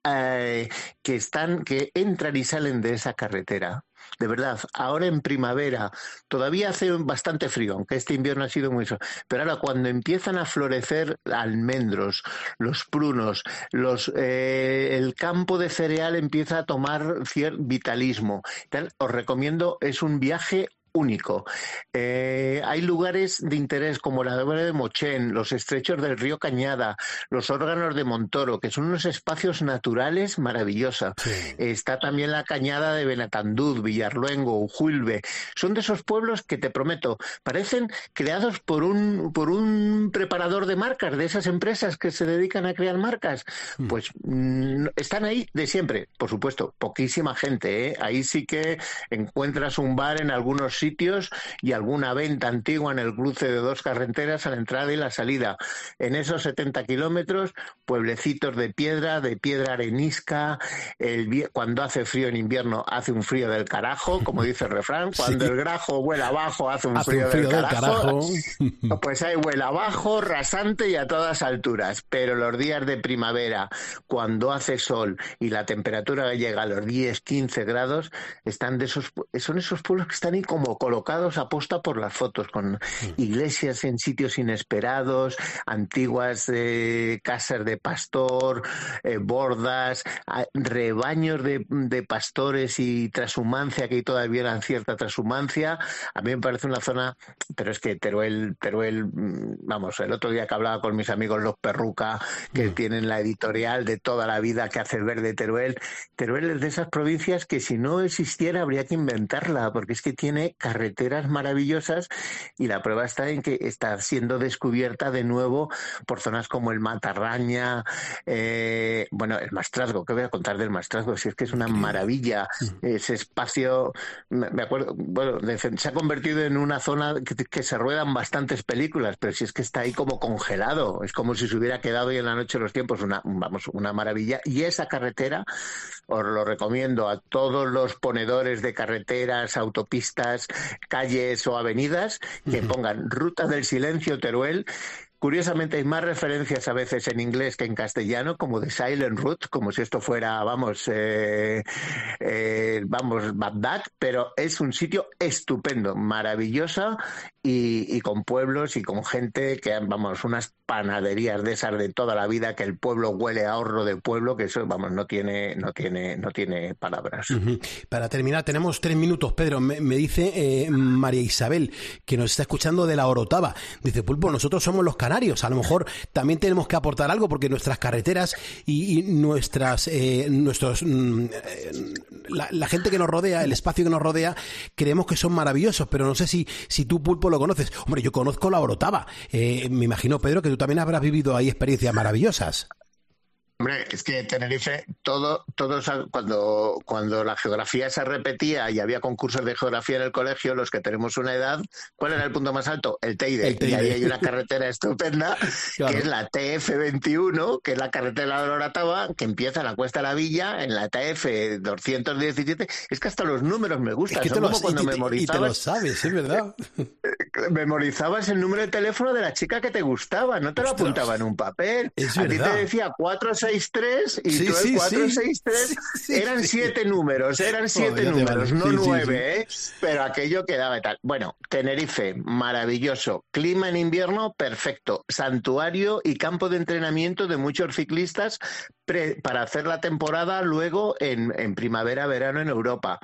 que están, que entran y salen de esa carretera de verdad, ahora en primavera todavía hace bastante frío, aunque este invierno ha sido muy pero ahora cuando empiezan a florecer almendros, los prunos, los, eh, el campo de cereal empieza a tomar cierto vitalismo. os recomiendo, es un viaje único. Eh, hay lugares de interés como la de Mochén, los estrechos del río Cañada, los órganos de Montoro, que son unos espacios naturales maravillosos. Está también la Cañada de Benatandud, Villarluengo, Ujuilbe. Son de esos pueblos que te prometo, parecen creados por un, por un preparador de marcas, de esas empresas que se dedican a crear marcas. Mm. Pues mm, están ahí de siempre, por supuesto, poquísima gente. ¿eh? Ahí sí que encuentras un bar en algunos sitios y alguna venta antigua en el cruce de dos carreteras a la entrada y la salida. En esos 70 kilómetros, pueblecitos de piedra, de piedra arenisca. El, cuando hace frío en invierno, hace un frío del carajo, como dice el refrán. Cuando el grajo vuela abajo, hace un frío, del, carajo. Pues ahí vuela abajo, rasante y a todas alturas. Pero los días de primavera, cuando hace sol y la temperatura llega a los 10, 15 grados, están de esos, son esos pueblos que están ahí como colocados a posta por las fotos, con mm. iglesias en sitios inesperados, antiguas eh, casas de pastor, eh, bordas, rebaños de, pastores y trashumancia, que todavía una cierta trashumancia. A mí me parece una zona, pero es que Teruel, Teruel, mm, vamos, el otro día que hablaba con mis amigos los Perruca, que mm. tienen la editorial de toda la vida que hace verde Teruel, Teruel es de esas provincias que si no existiera habría que inventarla, porque es que tiene carreteras maravillosas y la prueba está en que está siendo descubierta de nuevo por zonas como el Matarraña, eh, bueno, el Mastrazgo, ¿qué voy a contar del Mastrazgo? Si es que es una maravilla, mm. ese espacio, me acuerdo, bueno, se ha convertido en una zona que, se ruedan bastantes películas, pero si es que está ahí como congelado, es como si se hubiera quedado ahí en la noche de los tiempos, una, vamos, una maravilla. Y esa carretera, os lo recomiendo a todos los ponedores de carreteras, autopistas, calles o avenidas que pongan Ruta del Silencio Teruel Curiosamente hay más referencias a veces en inglés que en castellano, como de Silent Route, como si esto fuera, vamos, eh, eh, vamos, Bagdad, pero es un sitio estupendo, maravilloso y, con pueblos y con gente que, vamos, unas panaderías de esas de toda la vida que el pueblo huele a ahorro de pueblo, que eso, vamos, no tiene, no tiene, no tiene palabras. Para terminar, tenemos tres minutos, Pedro. Me, dice eh, María Isabel, que nos está escuchando de la Orotava. Dice, Pulpo, nosotros somos los a lo mejor también tenemos que aportar algo porque nuestras carreteras y, nuestras, eh, nuestros, mm, eh, la, gente que nos rodea, el espacio que nos rodea, creemos que son maravillosos, pero no sé si, si tú, Pulpo, lo conoces. Hombre, yo conozco la Orotava. Eh, me imagino, Pedro, que tú también habrás vivido ahí experiencias maravillosas. Hombre, es que Tenerife, todo, todos cuando, cuando la geografía se repetía y había concursos de geografía en el colegio, los que tenemos una edad, ¿cuál era el punto más alto? El Teide. Y ahí hay una carretera estupenda, que es la TF21, que es la carretera de la Oratava, que empieza en la Cuesta de la Villa, en la TF 217. Es que hasta los números me gustan. Es que como cuando memorizabas. Y te lo sabes, es verdad. memorizabas el número de teléfono de la chica que te gustaba, no te lo apuntaba en un papel. a ti te decía 4 463 y tú el 463 eran siete números, eran siete números, no nueve, ¿eh? pero aquello quedaba tal. Bueno, Tenerife, maravilloso. Clima en invierno, perfecto. Santuario y campo de entrenamiento de muchos ciclistas para hacer la temporada luego en, en primavera, verano en Europa.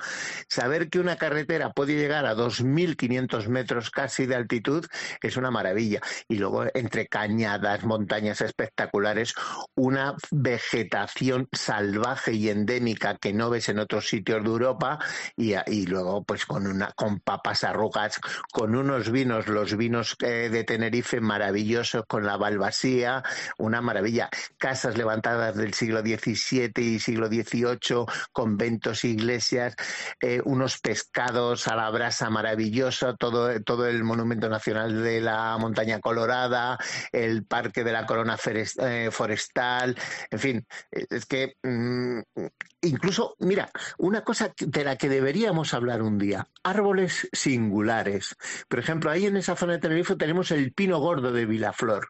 Saber que una carretera puede llegar a 2.500 metros casi de altitud es una maravilla. Y luego entre cañadas, montañas espectaculares, una vegetación salvaje y endémica que no ves en otros sitios de Europa y, y luego pues con una con papas arrugas, con unos vinos, los vinos eh, de Tenerife maravillosos con la balbasía, una maravilla. Casas levantadas del siglo XVII y siglo XVIII, conventos, iglesias, eh, unos pescados a la brasa maravilloso, todo, todo el monumento nacional de la montaña colorada, el parque de la corona eh, forestal, en fin, es que mm, incluso, mira, una cosa de la que deberíamos hablar un día, árboles singulares. Por ejemplo, ahí en esa zona de Tenerife tenemos el pino gordo de Vilaflor.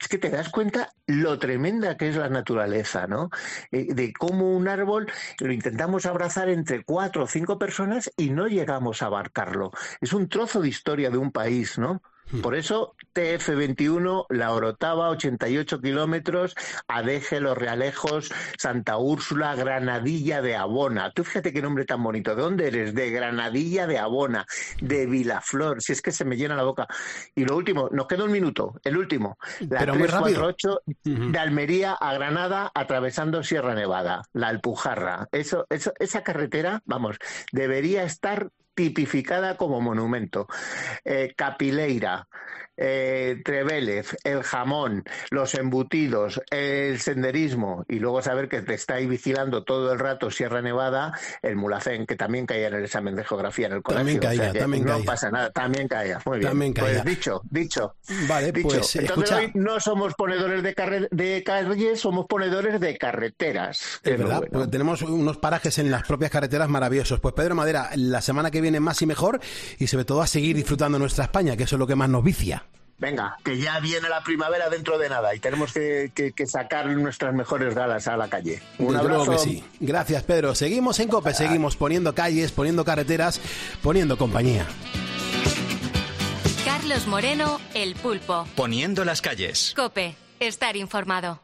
Es que te das cuenta lo tremenda que es la naturaleza, ¿no? Eh, de cómo un árbol lo intentamos abrazar entre cuatro o cinco personas y no llegamos a abarcarlo. Es un trozo de historia de un país, ¿no? Hmm. Por eso TF21, La Orotava, 88 kilómetros, Adeje, Los Realejos, Santa Úrsula, Granadilla de Abona. Tú fíjate qué nombre tan bonito. ¿De dónde eres? De Granadilla de Abona, de Vilaflor. Si es que se me llena la boca. Y lo último, nos queda un minuto, el último. La Pero 348 de Almería a Granada, atravesando Sierra Nevada, la Alpujarra. Eso, eso, esa carretera, vamos, debería estar tipificada como monumento. Eh, Capileira, eh, el jamón, los embutidos, el senderismo y luego saber que te está ahí vigilando todo el rato Sierra Nevada, el Mulacén, que también caía en el examen de geografía en el colegio. También caía, también no pasa nada, también caía. Muy bien. También Pues dicho, dicho. Vale, pues Entonces hoy no somos ponedores de, de calles, somos ponedores de carreteras. Es verdad, pues tenemos unos parajes en las propias carreteras maravillosos. Pues Pedro Madera, la semana que viene más y mejor y sobre todo a seguir disfrutando nuestra España, que eso es lo que más nos vicia. Venga, que ya viene la primavera dentro de nada y tenemos que, sacar nuestras mejores galas a la calle. Un abrazo. sí. Gracias, Pedro. Seguimos en COPE, seguimos poniendo calles, poniendo carreteras, poniendo compañía. Carlos Moreno, El Pulpo. Poniendo las calles. COPE, estar informado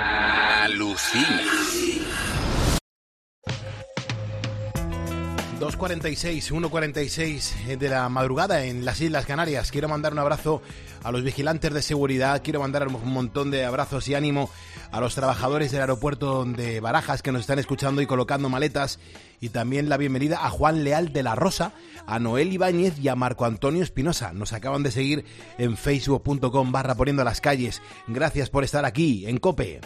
Alucina. 2.46, 1.46 de la madrugada en las Islas Canarias. Quiero mandar un abrazo a los vigilantes de seguridad, quiero mandar un montón de abrazos y ánimo a los trabajadores del aeropuerto de Barajas que nos están escuchando y colocando maletas y también la bienvenida a Juan Leal de la Rosa, a Noel Ibáñez y a Marco Antonio Espinosa. Nos acaban de seguir en facebook.com barra poniendo las calles. Gracias por estar aquí en COPE.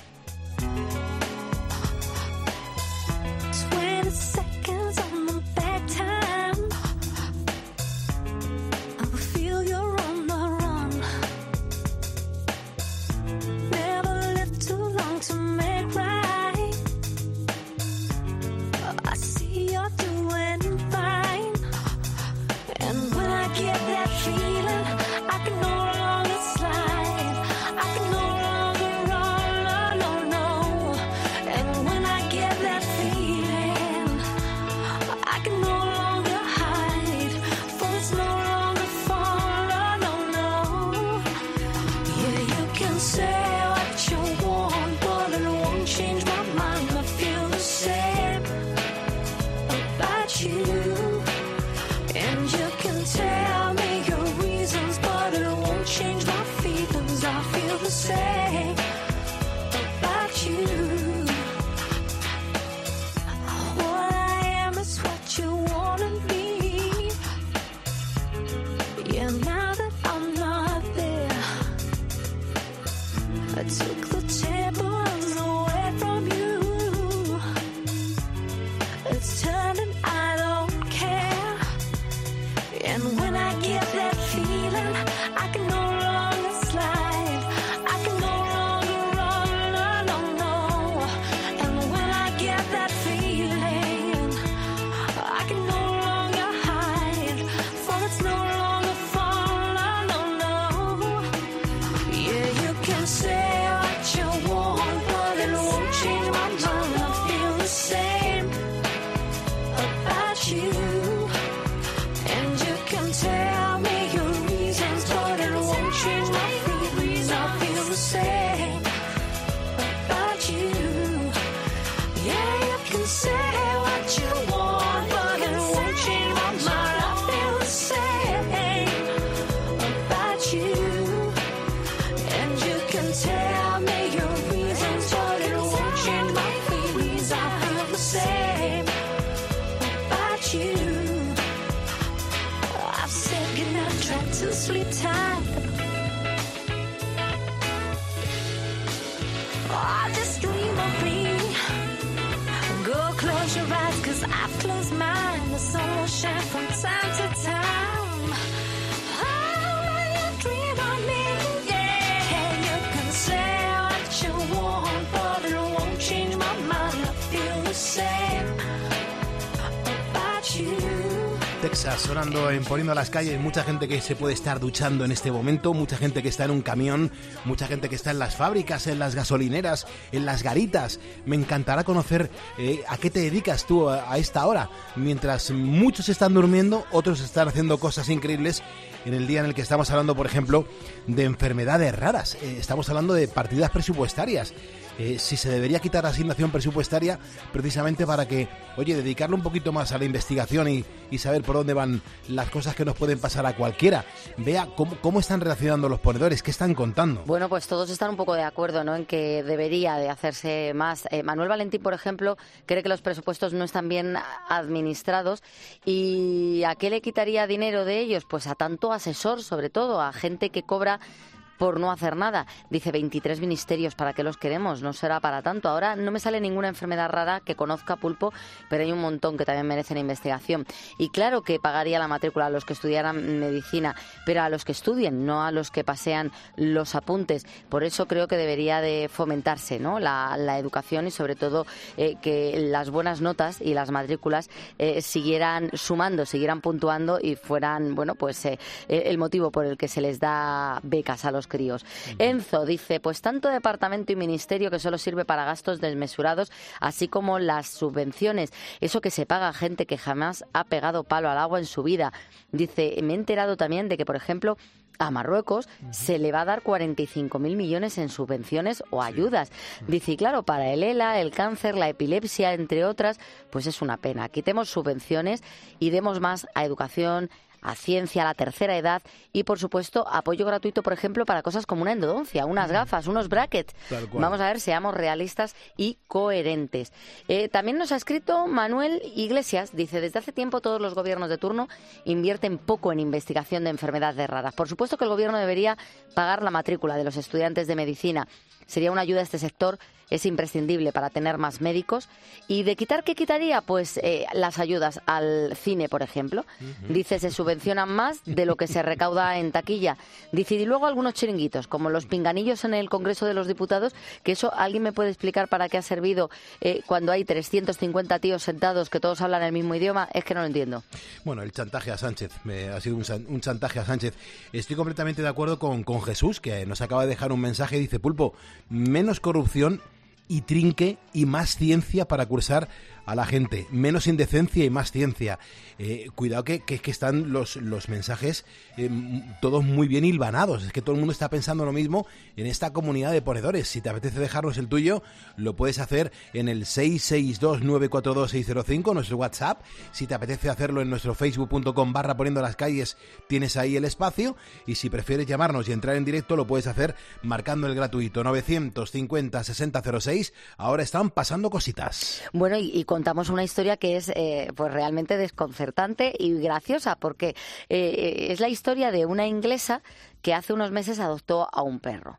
Sonando en Poniendo a las calles, mucha gente que se puede estar duchando en este momento, mucha gente que está en un camión, mucha gente que está en las fábricas, en las gasolineras, en las garitas. Me encantará conocer eh, a qué te dedicas tú a, a esta hora. Mientras muchos están durmiendo, otros están haciendo cosas increíbles en el día en el que estamos hablando, por ejemplo, de enfermedades raras. Eh, estamos hablando de partidas presupuestarias. Eh, si se debería quitar la asignación presupuestaria precisamente para que, oye, dedicarlo un poquito más a la investigación y, y saber por dónde van las cosas que nos pueden pasar a cualquiera. Vea cómo, cómo están relacionando los ponedores, qué están contando. Bueno, pues todos están un poco de acuerdo ¿no? en que debería de hacerse más. Eh, Manuel Valentín, por ejemplo, cree que los presupuestos no están bien administrados y ¿a qué le quitaría dinero de ellos? Pues a tanto asesor, sobre todo, a gente que cobra por no hacer nada. Dice 23 ministerios, ¿para qué los queremos? No será para tanto. Ahora no me sale ninguna enfermedad rara que conozca Pulpo, pero hay un montón que también merecen investigación. Y claro que pagaría la matrícula a los que estudiaran medicina, pero a los que estudien, no a los que pasean los apuntes. Por eso creo que debería de fomentarse ¿no? la, educación y sobre todo eh, que las buenas notas y las matrículas eh, siguieran sumando, siguieran puntuando y fueran, bueno, pues eh, el motivo por el que se les da becas a los críos. Enzo dice, pues tanto departamento y ministerio que solo sirve para gastos desmesurados, así como las subvenciones, eso que se paga a gente que jamás ha pegado palo al agua en su vida. Dice, me he enterado también de que, por ejemplo, a Marruecos se le va a dar 45.000 millones en subvenciones o ayudas. Dice, y claro, para el ELA, el cáncer, la epilepsia, entre otras, pues es una pena. Quitemos subvenciones y demos más a educación, a ciencia, a la tercera edad y, por supuesto, apoyo gratuito, por ejemplo, para cosas como una endodoncia, unas gafas, unos brackets. Vamos a ver, seamos realistas y coherentes. Eh, también nos ha escrito Manuel Iglesias, dice, desde hace tiempo todos los gobiernos de turno invierten poco en investigación de enfermedades raras. Por supuesto que el gobierno debería pagar la matrícula de los estudiantes de medicina. Sería una ayuda a este sector es imprescindible para tener más médicos. ¿Y de quitar qué quitaría? Pues eh, las ayudas al cine, por ejemplo. Dice, se subvencionan más de lo que se recauda en taquilla. Dice, y luego algunos chiringuitos, como los pinganillos en el Congreso de los Diputados, que eso alguien me puede explicar para qué ha servido eh, cuando hay 350 tíos sentados que todos hablan el mismo idioma. Es que no lo entiendo. Bueno, el chantaje a Sánchez, me, ha sido un, un chantaje a Sánchez. Estoy completamente de acuerdo con, con Jesús, que nos acaba de dejar un mensaje, dice Pulpo, menos corrupción y trinque y más ciencia para cursar a la gente, menos indecencia y más ciencia. Eh, cuidado que, que, que están los, los mensajes eh, todos muy bien hilvanados, es que todo el mundo está pensando lo mismo en esta comunidad de ponedores. Si te apetece dejarnos el tuyo, lo puedes hacer en el 662-942-605, nuestro WhatsApp. Si te apetece hacerlo en nuestro facebook.com barra poniendo las calles, tienes ahí el espacio. Y si prefieres llamarnos y entrar en directo, lo puedes hacer marcando el gratuito 950-6006. Ahora están pasando cositas. Bueno, y, contamos una historia que es eh, pues realmente desconcertante y graciosa, porque eh, es la historia de una inglesa que hace unos meses adoptó a un perro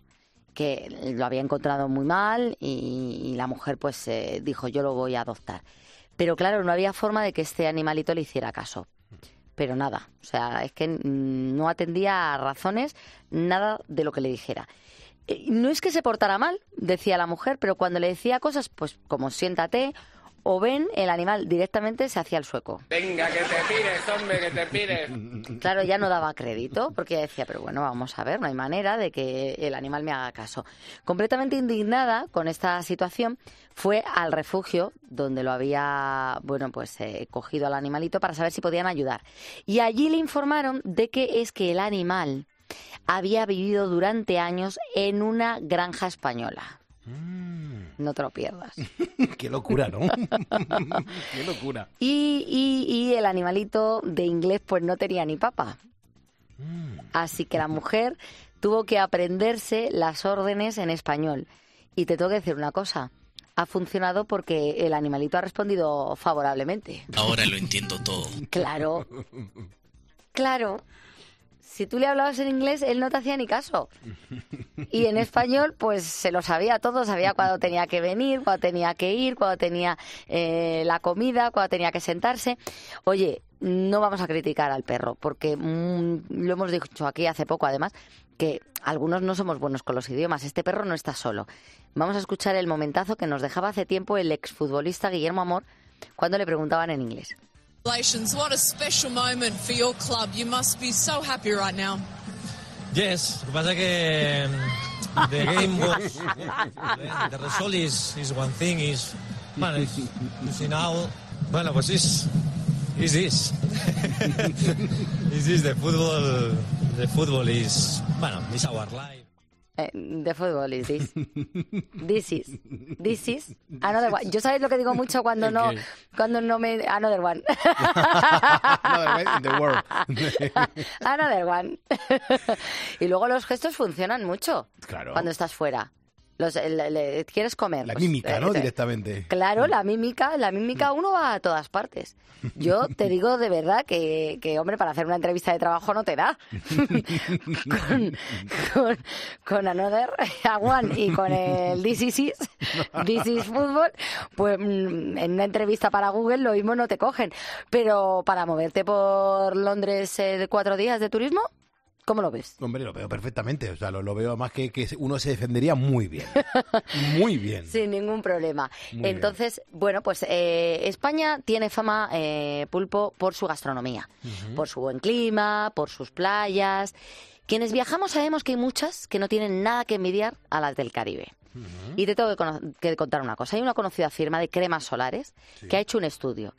que lo había encontrado muy mal y, la mujer pues eh, dijo yo lo voy a adoptar. Pero claro, no había forma de que este animalito le hiciera caso. Pero nada, o sea, es que mm, no atendía a razones, nada de lo que le dijera. Eh, No es que se portara mal, decía la mujer, pero cuando le decía cosas, pues como siéntate o ven, el animal directamente se hacía el sueco. Venga, que te pires, hombre, que te pires. Claro, ya no daba crédito, porque ella decía, pero bueno, vamos a ver, no hay manera de que el animal me haga caso. Completamente indignada con esta situación, fue al refugio donde lo había, bueno, pues eh, cogido al animalito para saber si podían ayudar. Y allí le informaron de que es que el animal había vivido durante años en una granja española. No te lo pierdas. Qué locura, ¿no? Qué locura. Y, y- y el animalito de inglés pues no tenía ni papa. Así que la mujer tuvo que aprenderse las órdenes en español. Y te tengo que decir una cosa. Ha funcionado porque el animalito ha respondido favorablemente. Ahora lo entiendo todo. Claro, claro. Si tú le hablabas en inglés, él no te hacía ni caso. Y en español, pues se lo sabía todo, sabía cuándo tenía que venir, cuándo tenía que ir, cuándo tenía eh, la comida, cuándo tenía que sentarse. Oye, no vamos a criticar al perro, porque mm, lo hemos dicho aquí hace poco, además, que algunos no somos buenos con los idiomas. Este perro no está solo. Vamos a escuchar el momentazo que nos dejaba hace tiempo el exfutbolista Guillermo Amor cuando le preguntaban en inglés. Congratulations, what a special moment for your club. You must be so happy right now. Yes, lo que pasa que um, the game was the result is, is one thing is bueno, you see now bueno pues is is this is this the football the football is bueno is our life Eh, de fútbol is this. This is. This is. Another one. Yo sabéis lo que digo mucho cuando no, cuando no me. Another one. Another in the world. Another one. y luego los gestos funcionan mucho Claro. cuando estás fuera. Los, el- el- ¿Quieres comer? La Pues, mímica, eh, ¿no? te- Directamente. Claro, la mímica, la mímica uno va a todas partes. Yo te digo de verdad que, que, hombre, para hacer una entrevista de trabajo no te da. con, con, con Another, a One y con el This is, Is, This is Football, pues mm, en una entrevista para Google lo mismo no te cogen. Pero para moverte por Londres eh, cuatro días de turismo, ¿cómo lo ves? Hombre, lo veo perfectamente. O sea, lo, lo veo más que, que uno se defendería muy bien. Muy bien. Sin ningún problema. Muy bien. Entonces, bueno, pues eh, España tiene fama, eh, pulpo, por su gastronomía, por su buen clima, por sus playas. Quienes viajamos sabemos que hay muchas que no tienen nada que envidiar a las del Caribe. Y te tengo que contar una cosa. Hay una conocida firma de cremas solares que ha hecho un estudio.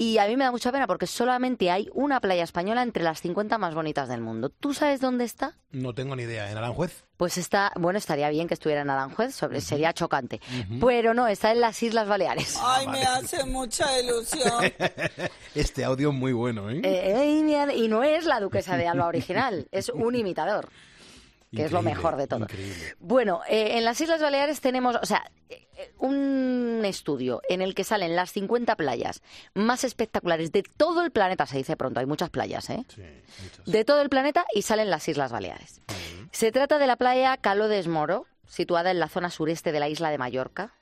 Y a mí me da mucha pena porque solamente hay una playa española entre las 50 más bonitas del mundo. ¿Tú sabes dónde está? No tengo ni idea. ¿En Aranjuez? Pues está, bueno, estaría bien que estuviera en Aranjuez, sobre, sería chocante. Pero no, está en las Islas Baleares. Ay, me hace mucha ilusión. Este audio es muy bueno, ¿eh? Eh, eh, y no es la duquesa de Alba original, es un imitador, que es lo mejor de todo. increíble. Bueno, eh, en las Islas Baleares tenemos, o sea, eh, un estudio en el que salen las 50 playas más espectaculares de todo el planeta, se dice pronto, hay muchas playas, ¿eh? De todo el planeta y salen las Islas Baleares. Se trata de la playa Calo de Esmoro, situada en la zona sureste de la isla de Mallorca.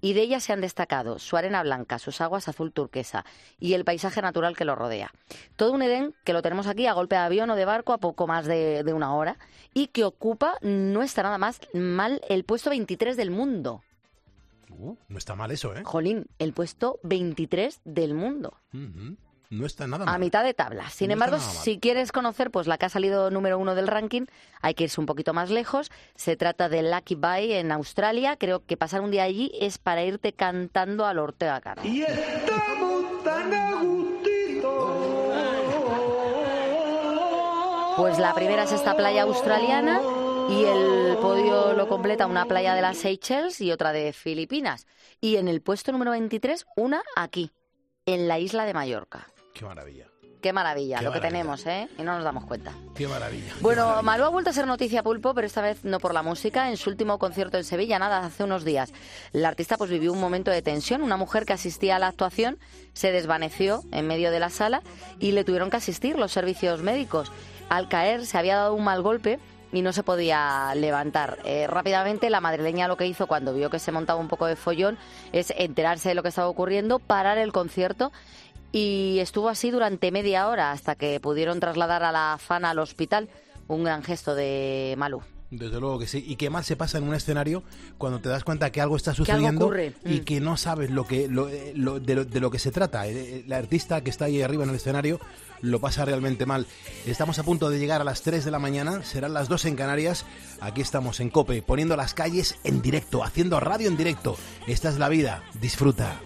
Y de ella se han destacado su arena blanca, sus aguas azul turquesa y el paisaje natural que lo rodea. Todo un Edén que lo tenemos aquí a golpe de avión o de barco a poco más de, de una hora y que ocupa, no está nada más mal, el puesto 23 del mundo. Uh, no está mal eso, ¿eh? Jolín, el puesto 23 del mundo. No está nada A mal. mitad de tabla. Sin No embargo, si quieres conocer pues la que ha salido número uno del ranking, hay que irse un poquito más lejos. Se trata de Lucky Bay en Australia. Creo que pasar un día allí es para irte cantando al Ortega Cano. Y estamos tan a Pues la primera es esta playa australiana y el podio lo completa una playa de las Seychelles y otra de Filipinas. Y en el puesto número 23, una aquí, en la isla de Mallorca. Qué maravilla. Qué maravilla Qué lo que tenemos, ¿eh? Y no nos damos cuenta. Qué maravilla. Bueno, Malú ha vuelto a ser noticia pulpo, pero esta vez no por la música. En su último concierto en Sevilla, nada, hace unos días, la artista pues vivió un momento de tensión. Una mujer que asistía a la actuación se desvaneció en medio de la sala y le tuvieron que asistir los servicios médicos. Al caer se había dado un mal golpe y no se podía levantar. Eh, rápidamente la madrileña lo que hizo cuando vio que se montaba un poco de follón es enterarse de lo que estaba ocurriendo, parar el concierto y estuvo así durante media hora hasta que pudieron trasladar a la fana al hospital. Un gran gesto de Malú. Desde luego que sí. Y qué mal se pasa en un escenario cuando te das cuenta que algo está algo sucediendo ocurre. y Mm. que no sabes lo que lo, eh, lo- de, lo, de lo que se trata. Eh, La artista que está ahí arriba en el escenario lo pasa realmente mal. Estamos a punto de llegar a las 3 de la mañana, serán las 2 en Canarias. Aquí estamos en Cope, poniendo las calles en directo, haciendo radio en directo. Esta es la vida, disfruta.